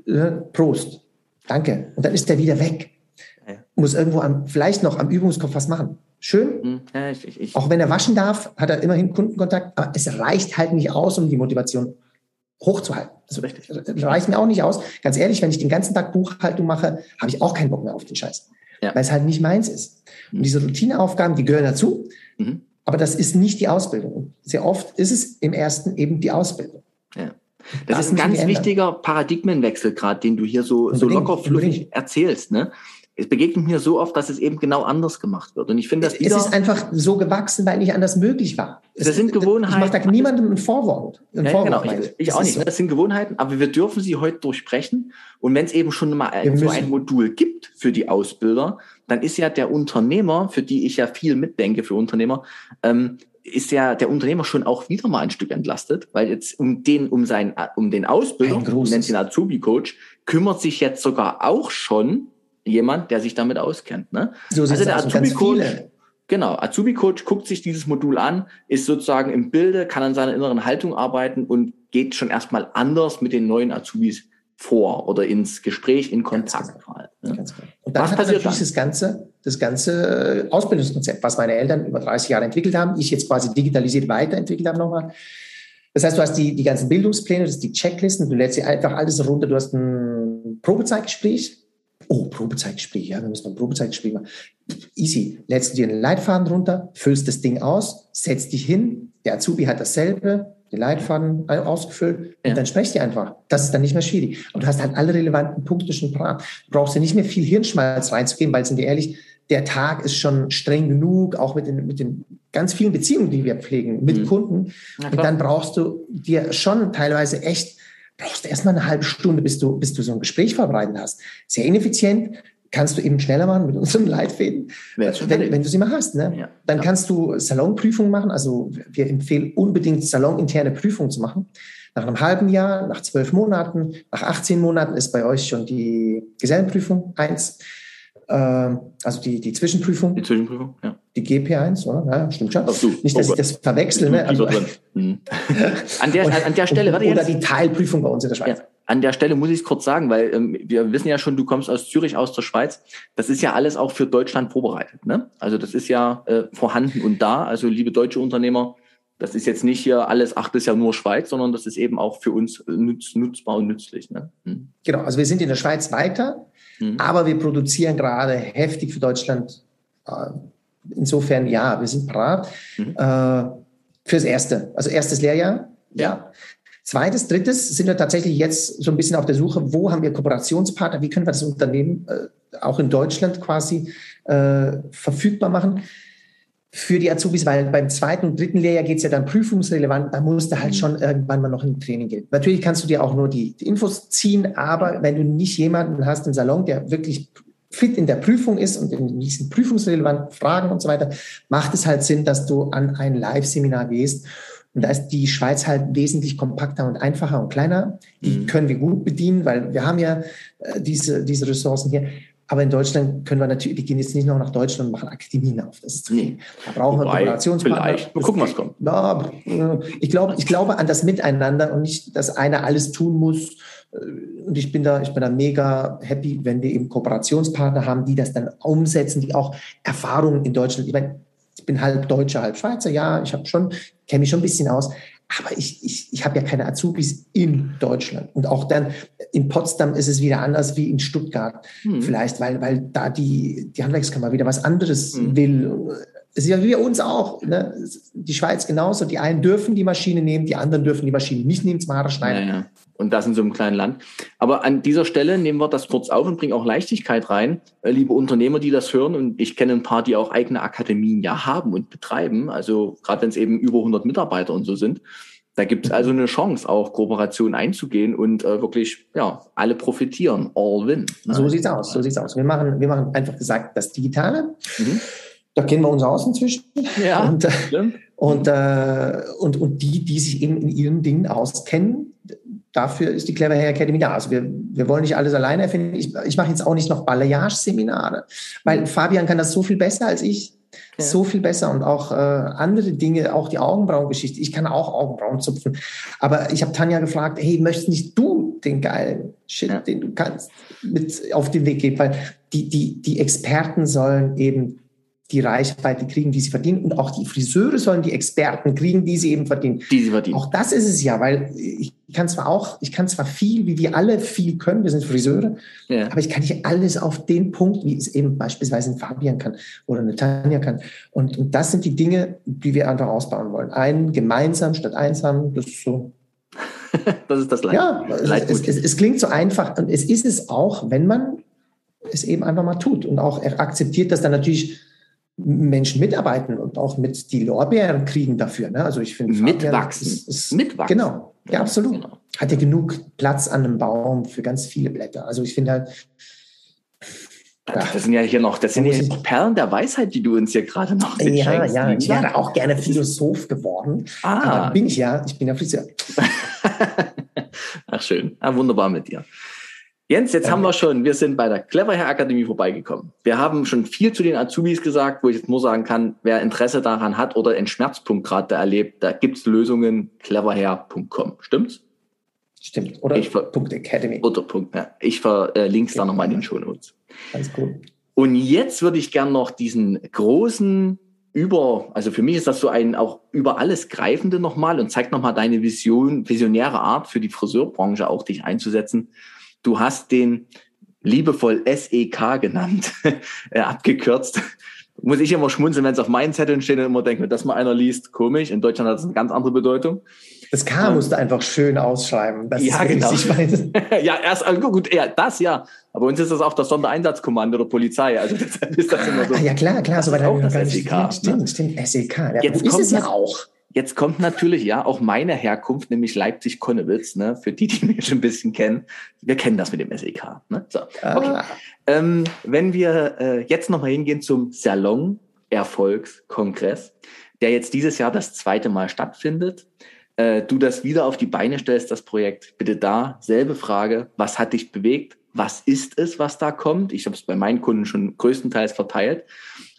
äh, Prost, danke. Und dann ist der wieder weg. Ja. Muss irgendwo am, vielleicht noch am Übungskopf was machen. Schön. Hm, ja, ich, ich. Auch wenn er waschen darf, hat er immerhin Kundenkontakt, aber es reicht halt nicht aus, um die Motivation hochzuhalten. Also, das reicht mir auch nicht aus. Ganz ehrlich, wenn ich den ganzen Tag Buchhaltung mache, habe ich auch keinen Bock mehr auf den Scheiß. Ja. Weil es halt nicht meins ist. Und hm. diese Routineaufgaben, die gehören dazu. Mhm. Aber das ist nicht die Ausbildung. Sehr oft ist es im ersten eben die Ausbildung. Ja. Das, das ist ein ganz wichtiger Paradigmenwechsel gerade, den du hier so, so locker fluffig erzählst. Ne? Es begegnet mir so oft, dass es eben genau anders gemacht wird. Und ich finde, dass es ist einfach so gewachsen, weil nicht anders möglich war. Das es, sind Gewohnheiten. Ich mache da niemandem ein Vorwort. Ein ja, Vorwort genau, ich, ich auch nicht. So. Das sind Gewohnheiten, aber wir dürfen sie heute durchbrechen. Und wenn es eben schon mal wir so ein Modul gibt für die Ausbilder, dann ist ja der Unternehmer, für die ich ja viel mitdenke für Unternehmer, ähm, ist ja der Unternehmer schon auch wieder mal ein Stück entlastet, weil jetzt um den, um seinen, um den Ausbilder, nennt ihn Azubi-Coach, kümmert sich jetzt sogar auch schon jemand, der sich damit auskennt. Ne? So also der Azubi-Coach, genau, Azubi-Coach guckt sich dieses Modul an, ist sozusagen im Bilde, kann an seiner inneren Haltung arbeiten und geht schon erstmal anders mit den neuen Azubis vor oder ins Gespräch, in Kontakt. Genau. Ne? Ganz genau. Und dann was passiert natürlich dann? das ganze, das ganze Ausbildungskonzept, was meine Eltern über 30 Jahre entwickelt haben, ich jetzt quasi digitalisiert weiterentwickelt habe nochmal. Das heißt, du hast die, die ganzen Bildungspläne, das ist die Checklisten, du lädst sie einfach alles runter, du hast ein Probezeitgespräch, Oh, Probezeitgespräch, ja, wir müssen ein Probezeitgespräch machen. Easy. Lädst du dir einen Leitfaden runter, füllst das Ding aus, setzt dich hin, der Azubi hat dasselbe, den Leitfaden ausgefüllt ja. und dann sprecht ihr einfach. Das ist dann nicht mehr schwierig. Und du hast halt alle relevanten Punkte schon parat. Du brauchst ja nicht mehr viel Hirnschmalz reinzugehen, weil, sind wir ehrlich, der Tag ist schon streng genug, auch mit den, mit den ganz vielen Beziehungen, die wir pflegen, mit mhm. Kunden. Und dann brauchst du dir schon teilweise echt brauchst du erstmal eine halbe Stunde, bis du, bis du so ein Gespräch vorbereitet hast. Sehr ineffizient, kannst du eben schneller machen mit unseren Leitfäden, wenn, wenn, du sie mal hast. Ne? Ja. Dann ja. kannst du Salonprüfungen machen. Also wir empfehlen unbedingt saloninterne Prüfungen zu machen. Nach einem halben Jahr, nach zwölf Monaten, nach 18 Monaten ist bei euch schon die Gesellenprüfung eins. Ähm, also die, die Zwischenprüfung. Die Zwischenprüfung, ja. Die GP1, oder? Ja, stimmt schon. Du, Nicht, dass oh ich das verwechsel. Ne? Also, mhm. an, der, an der Stelle, warte Oder die Teilprüfung bei uns in der Schweiz. Ja. An der Stelle muss ich es kurz sagen, weil ähm, wir wissen ja schon, du kommst aus Zürich, aus der Schweiz. Das ist ja alles auch für Deutschland vorbereitet. Ne? Also das ist ja äh, vorhanden und da. Also liebe deutsche Unternehmer, das ist jetzt nicht hier alles, ach, das ist ja nur Schweiz, sondern das ist eben auch für uns nutz, nutzbar und nützlich. Ne? Hm. Genau, also wir sind in der Schweiz weiter. Mhm. Aber wir produzieren gerade heftig für Deutschland. Insofern, ja, wir sind parat. Mhm. Äh, fürs erste, also erstes Lehrjahr. Ja. Zweites, drittes sind wir tatsächlich jetzt so ein bisschen auf der Suche, wo haben wir Kooperationspartner, wie können wir das Unternehmen äh, auch in Deutschland quasi äh, verfügbar machen für die Azubis, weil beim zweiten und dritten Lehrjahr geht es ja dann prüfungsrelevant, da musst du halt mhm. schon irgendwann mal noch im Training gehen. Natürlich kannst du dir auch nur die, die Infos ziehen, aber wenn du nicht jemanden hast im Salon, der wirklich fit in der Prüfung ist und in diesen prüfungsrelevanten Fragen und so weiter, macht es halt Sinn, dass du an ein Live-Seminar gehst. Und da ist die Schweiz halt wesentlich kompakter und einfacher und kleiner. Die mhm. können wir gut bedienen, weil wir haben ja äh, diese, diese Ressourcen hier. Aber in Deutschland können wir natürlich, die gehen jetzt nicht noch nach Deutschland und machen Akademien auf. Das ist zu viel. Da brauchen wir Kooperationspartner. Vielleicht. Mal gucken, was kommt. Ja, ich glaube, ich glaube an das Miteinander und nicht, dass einer alles tun muss. Und ich bin da, ich bin da mega happy, wenn wir eben Kooperationspartner haben, die das dann umsetzen, die auch Erfahrungen in Deutschland, ich meine, ich bin halb Deutscher, halb Schweizer, ja, ich habe schon, kenne mich schon ein bisschen aus, aber ich, ich, ich habe ja keine Azubis in Deutschland. Und auch dann in Potsdam ist es wieder anders wie in Stuttgart. Hm. Vielleicht, weil, weil da die, die Handwerkskammer wieder was anderes hm. will. Es ist ja wie uns auch. Ne? Die Schweiz genauso. Die einen dürfen die Maschine nehmen, die anderen dürfen die Maschine nicht nehmen zum Haare schneiden. Ja, ja. Und das in so einem kleinen Land. Aber an dieser Stelle nehmen wir das kurz auf und bringen auch Leichtigkeit rein. Äh, liebe Unternehmer, die das hören, und ich kenne ein paar, die auch eigene Akademien ja haben und betreiben. Also gerade wenn es eben über 100 Mitarbeiter und so sind. Da gibt es also eine Chance, auch Kooperation einzugehen und äh, wirklich, ja, alle profitieren, all win. So sieht's aus, so sieht's aus. Wir machen, wir machen einfach gesagt das Digitale. Mhm. Da kennen wir uns aus inzwischen. Ja, und, äh, und, äh, und, und die, die sich eben in ihren Dingen auskennen, dafür ist die Clever Hair Academy da. Also wir, wir wollen nicht alles alleine erfinden. Ich, ich mache jetzt auch nicht noch Balayage-Seminare, weil Fabian kann das so viel besser als ich. Ja. So viel besser und auch äh, andere Dinge, auch die Augenbrauengeschichte. Ich kann auch Augenbrauen zupfen. Aber ich habe Tanja gefragt, hey, möchtest nicht du den geilen Shit, ja. den du kannst, mit auf den Weg geben? Weil die, die, die Experten sollen eben die Reichweite kriegen, die sie verdienen. Und auch die Friseure sollen die Experten kriegen, die sie eben verdienen. Die sie verdienen. Auch das ist es ja, weil ich kann zwar auch, ich kann zwar viel, wie wir alle viel können, wir sind Friseure, ja. aber ich kann nicht alles auf den Punkt, wie es eben beispielsweise ein Fabian kann oder eine Tanja kann. Und, und das sind die Dinge, die wir einfach ausbauen wollen. Ein gemeinsam statt einsam, das ist so. das ist das Leid. Ja, es, es, es, es klingt so einfach und es ist es auch, wenn man es eben einfach mal tut und auch akzeptiert, dass dann natürlich Menschen mitarbeiten und auch mit die Lorbeeren kriegen dafür. Ne? Also ich finde mitwachsen, ist, ist, mitwachsen. Genau, ja, ja absolut. Genau. Hat ja genug Platz an einem Baum für ganz viele Blätter. Also ich finde halt. Ja, das sind ja hier noch, das sind ja Perlen der Weisheit, die du uns hier gerade noch Ja, schenkst. ja, ich wäre auch gerne Philosoph geworden. Ah. Aber bin ich ja, ich bin ja Friseur. Ach schön, ja, wunderbar mit dir. Jens, jetzt haben wir schon, wir sind bei der Clever Hair Akademie vorbeigekommen. Wir haben schon viel zu den Azubis gesagt, wo ich jetzt nur sagen kann, wer Interesse daran hat oder einen Schmerzpunkt gerade erlebt, da gibt's Lösungen, cleverhair.com. Stimmt's? Stimmt. Oder ich ver Punkt Academy. Oder Punkt, ja. Ich verlinke es da nochmal in den Show Notes. Alles cool. Und jetzt würde ich gern noch diesen großen über, also für mich ist das so ein auch über alles Greifende nochmal und zeigt nochmal deine Vision, visionäre Art für die Friseurbranche auch dich einzusetzen Du hast den liebevoll SEK genannt, äh, abgekürzt. Muss ich immer schmunzeln, wenn es auf meinen Zetteln steht und immer denke, dass mal einer liest, komisch. In Deutschland hat es eine ganz andere Bedeutung. Das K ähm, musst du einfach schön ausschreiben. Das ja, genau. ja, erst, also gut, ja, das ja. Aber uns ist das auch das Sondereinsatzkommando der Polizei. Also deshalb ist das immer so. Ah, ja, klar, klar. So weit auch das SEK. Ne? Stimmt, stimmt, SEK. Ja, Jetzt ist es ja auch. Jetzt kommt natürlich ja auch meine Herkunft, nämlich Leipzig-Konnewitz, ne? für die, die mich schon ein bisschen kennen. Wir kennen das mit dem SEK. Ne? So, okay. Ah. Ähm, wenn wir äh, jetzt nochmal hingehen zum Salon-Erfolgskongress, der jetzt dieses Jahr das zweite Mal stattfindet, äh, du das wieder auf die Beine stellst, das Projekt, bitte da selbe Frage, was hat dich bewegt? Was ist es, was da kommt? Ich habe es bei meinen Kunden schon größtenteils verteilt.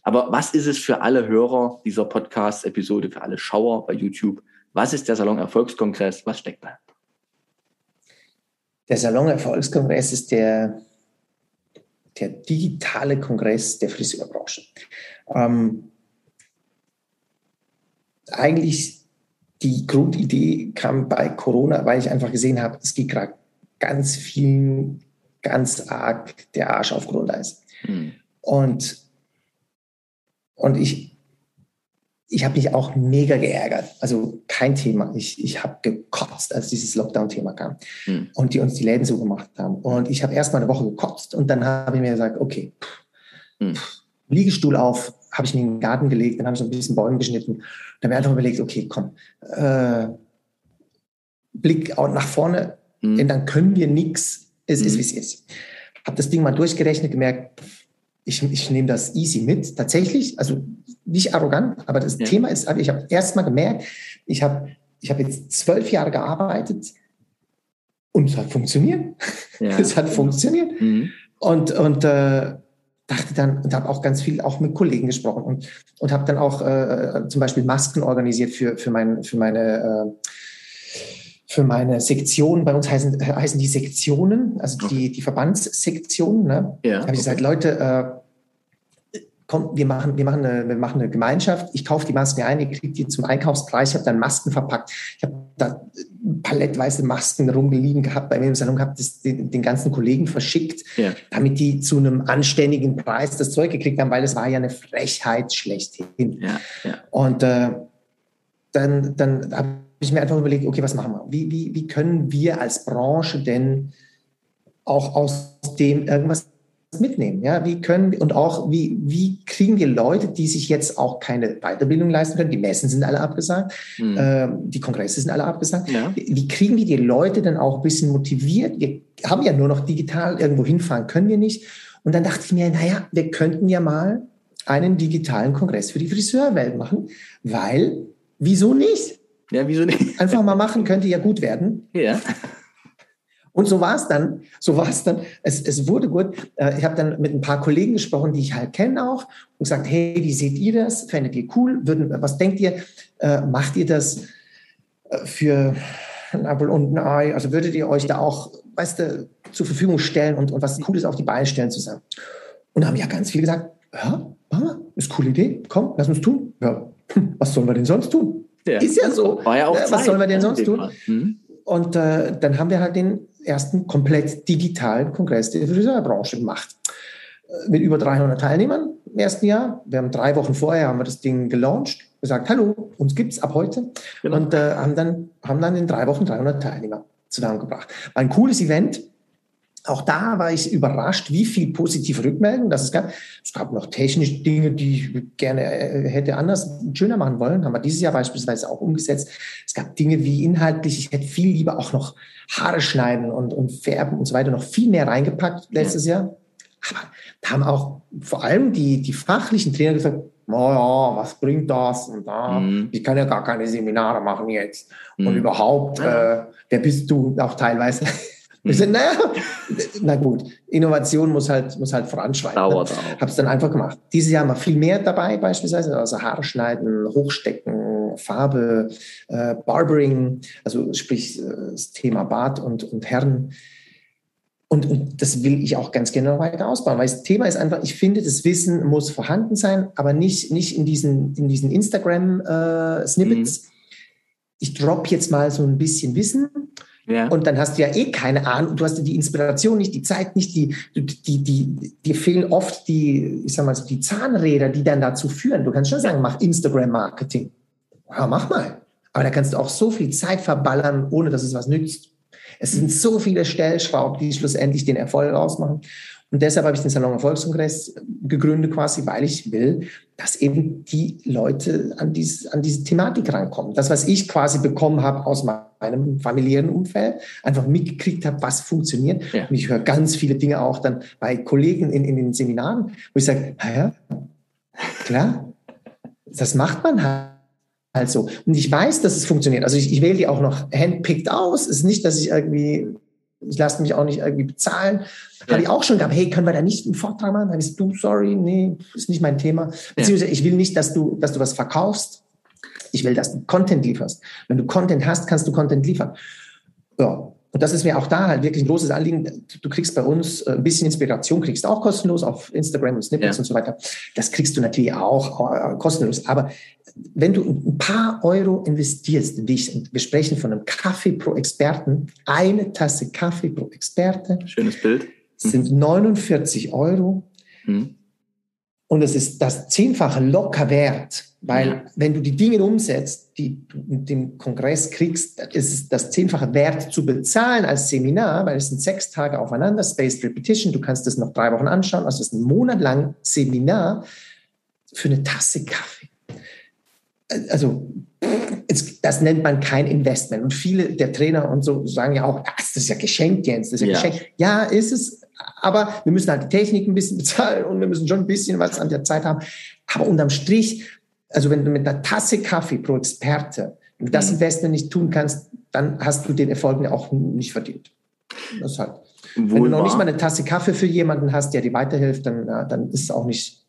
Aber was ist es für alle Hörer dieser Podcast-Episode, für alle Schauer bei YouTube? Was ist der Salon Erfolgskongress? Was steckt da? Der Salon Erfolgskongress ist der, der digitale Kongress der Friseurbranche. Ähm, eigentlich die Grundidee kam bei Corona, weil ich einfach gesehen habe, es geht gerade ganz vielen ganz arg der Arsch auf Grundeis. Hm. Und und ich, ich habe mich auch mega geärgert. Also kein Thema. Ich, ich habe gekotzt, als dieses Lockdown-Thema kam mhm. und die uns die Läden so gemacht haben. Und ich habe erst mal eine Woche gekotzt und dann habe ich mir gesagt, okay, mhm. Liegestuhl auf, habe ich mir in den Garten gelegt, dann habe ich so ein bisschen Bäume geschnitten. Dann habe ich einfach überlegt, okay, komm, äh, Blick nach vorne, mhm. denn dann können wir nichts. Es ist, hm. wie es ist. Habe das Ding mal durchgerechnet, gemerkt, pff, ich, ich nehme das easy mit, tatsächlich, also nicht arrogant, aber das ja. Thema ist, ich habe erst mal gemerkt, ich habe ich hab jetzt zwölf Jahre gearbeitet und es hat funktioniert. Ja. es hat funktioniert. Mhm. Und, und äh, dachte dann und habe auch ganz viel auch mit Kollegen gesprochen und, und habe dann auch äh, zum Beispiel Masken organisiert für, für, mein, für meine äh, für meine Sektion, bei uns heißen, heißen die Sektionen, also die, die Verbandssektionen. Ne? Ja, habe ich okay. gesagt, Leute, äh, komm, wir machen, wir, machen eine, wir machen eine Gemeinschaft. Ich kaufe die Masken ein, ihr kriegt die zum Einkaufspreis. Ich habe dann Masken verpackt. Ich habe da palettweise Masken rumliegen gehabt bei mir im Salon, habe das den, den, ganzen Kollegen verschickt, ja. damit die zu einem anständigen Preis das Zeug gekriegt haben, weil es war ja eine Frechheit schlechthin. Ja, ja. Und äh, dann, dann habe ich mir einfach überlegt, okay, was machen wir? Wie, wie, wie können wir als Branche denn auch aus dem irgendwas mitnehmen? Ja, wie können und auch wie, wie kriegen wir Leute, die sich jetzt auch keine Weiterbildung leisten können? Die Messen sind alle abgesagt, mhm. äh, die Kongresse sind alle abgesagt. Ja. Wie, wie kriegen wir die Leute dann auch ein bisschen motiviert? Wir haben ja nur noch digital irgendwo hinfahren, können wir nicht. Und dann dachte ich mir, naja, wir könnten ja mal einen digitalen Kongress für die Friseurwelt machen, weil wieso nicht? Ja, wieso nicht? Einfach mal machen, könnte ja gut werden. Ja. Und so war es dann. So war es dann. Es, es wurde gut. Äh, ich habe dann mit ein paar Kollegen gesprochen, die ich halt kenne auch, und gesagt: Hey, wie seht ihr das? Fändet ihr cool? Würden, was denkt ihr? Äh, macht ihr das äh, für ein Apfel und ein Ei? Also würdet ihr euch da auch, weißt du, zur Verfügung stellen und, und was Cooles auf die Beine stellen zusammen? Und da haben ja ganz viele gesagt: Ja, ist eine coole Idee. Komm, lass uns tun. Ja, was sollen wir denn sonst tun? Ja. Ist ja so. War ja auch Was sollen wir denn sonst tun? Mhm. Und äh, dann haben wir halt den ersten komplett digitalen Kongress der Friseurbranche gemacht. Äh, mit über 300 Teilnehmern im ersten Jahr. Wir haben drei Wochen vorher haben wir das Ding gelauncht, gesagt, hallo, uns gibt es ab heute. Genau. Und äh, haben, dann, haben dann in drei Wochen 300 Teilnehmer zusammengebracht. War ein cooles Event. Auch da war ich überrascht, wie viel positive Rückmeldungen das es gab. Es gab noch technische Dinge, die ich gerne äh, hätte anders schöner machen wollen. Haben wir dieses Jahr beispielsweise auch umgesetzt. Es gab Dinge wie inhaltlich, ich hätte viel lieber auch noch Haare schneiden und, und färben und so weiter noch viel mehr reingepackt letztes ja. Jahr. Aber da haben auch vor allem die, die fachlichen Trainer gesagt, naja, was bringt das und da? Mhm. Ich kann ja gar keine Seminare machen jetzt. Mhm. Und überhaupt, äh, wer bist du auch teilweise? Ich mhm. naja, na gut, Innovation muss halt, muss halt voranschreiten. Dauert ne? auch. Hab's dann einfach gemacht. Dieses Jahr haben wir viel mehr dabei, beispielsweise, also Haare schneiden, Hochstecken, Farbe, äh, Barbering, also sprich äh, das Thema Bart und, und Herren. Und, und das will ich auch ganz genau weiter ausbauen, weil das Thema ist einfach, ich finde, das Wissen muss vorhanden sein, aber nicht, nicht in diesen, in diesen Instagram-Snippets. Äh, mhm. Ich drop jetzt mal so ein bisschen Wissen ja. Und dann hast du ja eh keine Ahnung, du hast die Inspiration nicht, die Zeit nicht, die, die, die, dir fehlen oft die, ich sag mal so, die Zahnräder, die dann dazu führen. Du kannst schon sagen, mach Instagram-Marketing. Ja, mach mal. Aber da kannst du auch so viel Zeit verballern, ohne dass es was nützt. Es sind so viele Stellschrauben, die schlussendlich den Erfolg ausmachen. Und deshalb habe ich den Salon Erfolgskongress gegründet quasi, weil ich will, dass eben die Leute an diese, an diese Thematik rankommen. Das, was ich quasi bekommen habe aus meinem familiären Umfeld, einfach mitgekriegt habe, was funktioniert. Ja. Und ich höre ganz viele Dinge auch dann bei Kollegen in, in den Seminaren, wo ich sage, ja, klar, das macht man halt halt so. Und ich weiß, dass es funktioniert. Also ich, ich wähle die auch noch handpicked aus. Es ist nicht, dass ich irgendwie ich lasse mich auch nicht irgendwie bezahlen. Ja. Habe ich auch schon gehabt, hey, können wir da nicht einen Vortrag machen? Dann ist du, sorry, nee, ist nicht mein Thema. Beziehungsweise ich will nicht, dass du, dass du was verkaufst. Ich will, dass du Content lieferst. Wenn du Content hast, kannst du Content liefern. Ja. Und das ist mir auch da halt wirklich ein großes Anliegen. Du kriegst bei uns äh, ein bisschen Inspiration, kriegst du auch kostenlos auf Instagram und Snippets ja. und so weiter. Das kriegst du natürlich auch äh, kostenlos. Aber wenn du ein paar Euro investierst, wir sprechen von einem Kaffee pro Experten, eine Tasse Kaffee pro Experte. Schönes Bild. Sind 49 Euro. Mhm. Und es ist das Zehnfache locker wert, weil ja. wenn du die Dinge umsetzt, die du mit dem Kongress kriegst, ist es das Zehnfache wert zu bezahlen als Seminar, weil es sind sechs Tage aufeinander, Spaced Repetition, du kannst das noch drei Wochen anschauen, also es ist ein Monat lang Seminar für eine Tasse Kaffee. Also das nennt man kein Investment. Und viele der Trainer und so sagen ja auch, das ist ja geschenkt, Jens, das ist ja, ja. geschenkt. Ja, ist es, aber wir müssen halt die Technik ein bisschen bezahlen und wir müssen schon ein bisschen was an der Zeit haben. Aber unterm Strich, also wenn du mit einer Tasse Kaffee pro Experte das mhm. Investment nicht tun kannst, dann hast du den Erfolg auch nicht verdient. Das halt. Wohl wenn du noch nicht mal eine Tasse Kaffee für jemanden hast, der dir weiterhilft, dann, dann ist es auch nicht,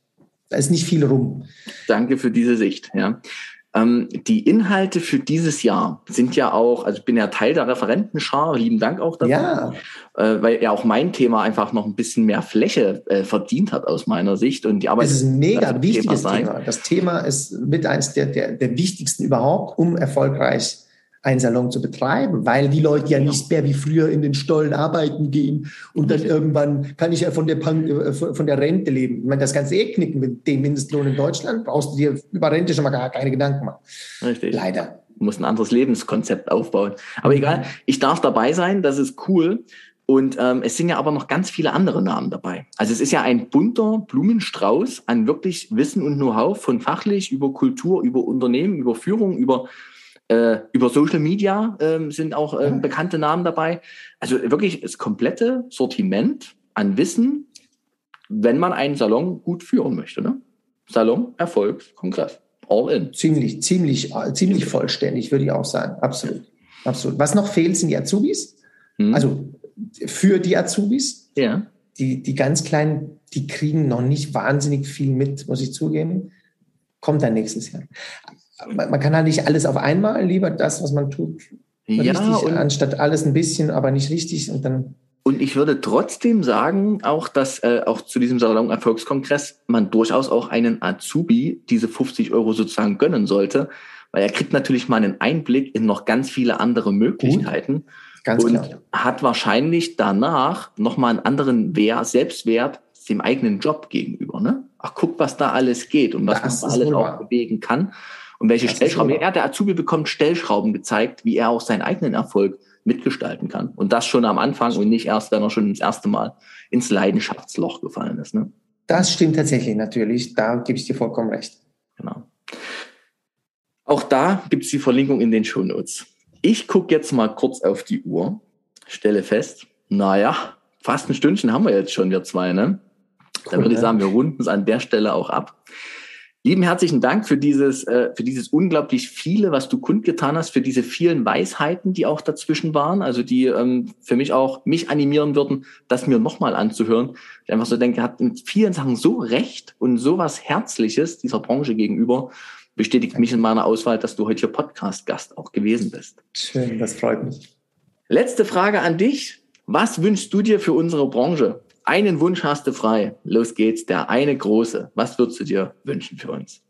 da ist nicht viel rum. Danke für diese Sicht, ja. Ähm, die Inhalte für dieses Jahr sind ja auch, also ich bin ja Teil der Referentenschar, lieben Dank auch dafür, ja. äh, weil ja auch mein Thema einfach noch ein bisschen mehr Fläche äh, verdient hat aus meiner Sicht. Und die Arbeit es ist ein mega wichtiges Thema, Thema. Das Thema ist mit eines der, der, der wichtigsten überhaupt, um erfolgreich einen Salon zu betreiben, weil die Leute ja nicht mehr wie früher in den Stollen arbeiten gehen und dann irgendwann kann ich ja von der, äh, von der Rente leben. Ich meine, das du eh knicken mit dem Mindestlohn in Deutschland, brauchst du dir über Rente schon mal gar keine Gedanken machen. Richtig. Leider. Du musst ein anderes Lebenskonzept aufbauen. Aber egal, ich darf dabei sein, das ist cool. Und ähm, es sind ja aber noch ganz viele andere Namen dabei. Also es ist ja ein bunter Blumenstrauß an wirklich Wissen und Know-how von fachlich über Kultur, über Unternehmen, über Führung, über äh, über Social Media äh, sind auch äh, bekannte Namen dabei. Also wirklich das komplette Sortiment an Wissen, wenn man einen Salon gut führen möchte. Ne? Salon, Erfolg, Kongress. All in. Ziemlich, ziemlich, ziemlich vollständig, würde ich auch sagen. Absolut. Absolut. Was noch fehlt, sind die Azubis. Hm. Also für die Azubis. Ja. Die, die ganz Kleinen, die kriegen noch nicht wahnsinnig viel mit, muss ich zugeben. Kommt dann nächstes Jahr man kann halt nicht alles auf einmal, lieber das, was man tut, ja, richtig, anstatt alles ein bisschen, aber nicht richtig und dann. Und ich würde trotzdem sagen, auch dass äh, auch zu diesem Salon Erfolgskongress man durchaus auch einen Azubi diese 50 Euro sozusagen gönnen sollte, weil er kriegt natürlich mal einen Einblick in noch ganz viele andere Möglichkeiten Ganz und klar. hat wahrscheinlich danach nochmal einen anderen Wert, Selbstwert dem eigenen Job gegenüber. Ne? Ach, guck, was da alles geht und was das man da alles auch bewegen kann. Und welche das Stellschrauben? Ja, der Azubi bekommt Stellschrauben gezeigt, wie er auch seinen eigenen Erfolg mitgestalten kann. Und das schon am Anfang und nicht erst, wenn er schon das erste Mal ins Leidenschaftsloch gefallen ist. Ne? Das stimmt tatsächlich natürlich. Da gebe ich dir vollkommen recht. Genau. Auch da gibt es die Verlinkung in den Shownotes. Ich gucke jetzt mal kurz auf die Uhr, stelle fest, naja, fast ein Stündchen haben wir jetzt schon, wir zwei, ne? Cool, Dann würde ich sagen, wir runden es an der Stelle auch ab. Lieben herzlichen Dank für dieses, äh, für dieses unglaublich viele, was du kundgetan hast, für diese vielen Weisheiten, die auch dazwischen waren, also die ähm, für mich auch mich animieren würden, das mir nochmal anzuhören. Ich einfach so denke, hat in vielen Sachen so recht und so was Herzliches dieser Branche gegenüber, bestätigt mich in meiner Auswahl, dass du heute hier Podcast-Gast auch gewesen bist. Schön, das freut mich. Letzte Frage an dich. Was wünschst du dir für unsere Branche? Einen Wunsch hast du frei. Los geht's, der eine große. Was würdest du dir wünschen für uns?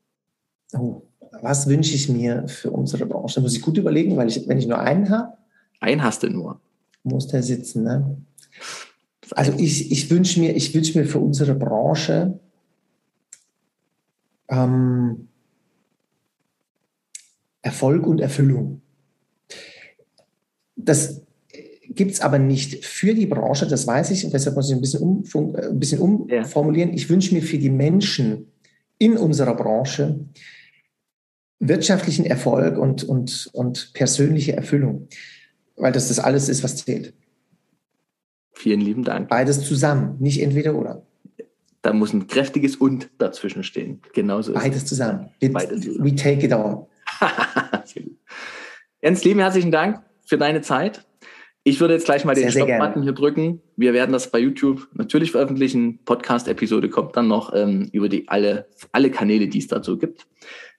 Oh, was wünsche ich mir für unsere Branche? Da muss ich gut überlegen, weil ich, wenn ich nur einen habe. Einen hast du nur. Muss der sitzen, ne? Also ich, ich wünsche mir, ich wünsche mir für unsere Branche ähm, Erfolg und Erfüllung. Das gibt es aber nicht für die Branche, das weiß ich, und deshalb muss ich ein bisschen, um, äh, ein bisschen umformulieren. Ja. Ich wünsche mir für die Menschen in unserer Branche wirtschaftlichen Erfolg und, und, und persönliche Erfüllung, weil das das alles ist, was zählt. Vielen lieben Dank. Beides zusammen, nicht entweder oder. Da muss ein kräftiges Und dazwischen stehen. Genauso Beides zusammen. Beides zusammen. We take it all. Jens, lieben herzlichen Dank für deine Zeit. Ich würde jetzt gleich mal den Stop-Button hier drücken. Wir werden das bei YouTube natürlich veröffentlichen. Podcast-Episode kommt dann noch ähm, über die alle, alle Kanäle, die es dazu gibt.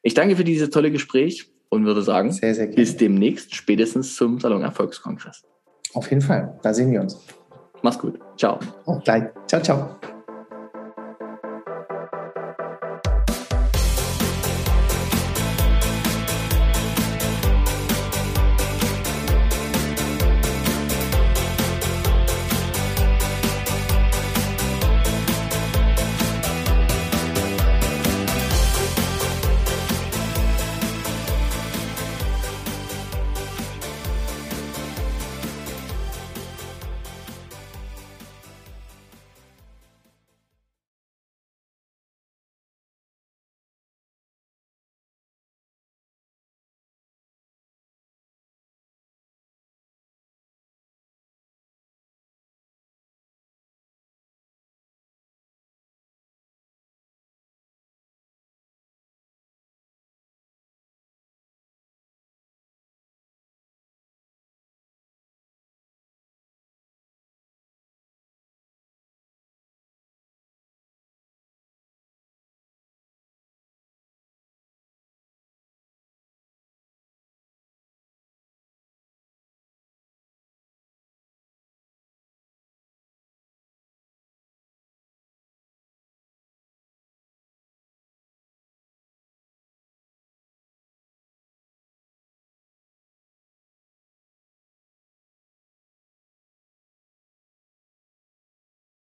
Ich danke für dieses tolle Gespräch und würde sagen, sehr, sehr bis demnächst, spätestens zum Salon Erfolgskongress. Auf jeden Fall, da sehen wir uns. Mach's gut. Ciao. Auch gleich. Ciao, ciao.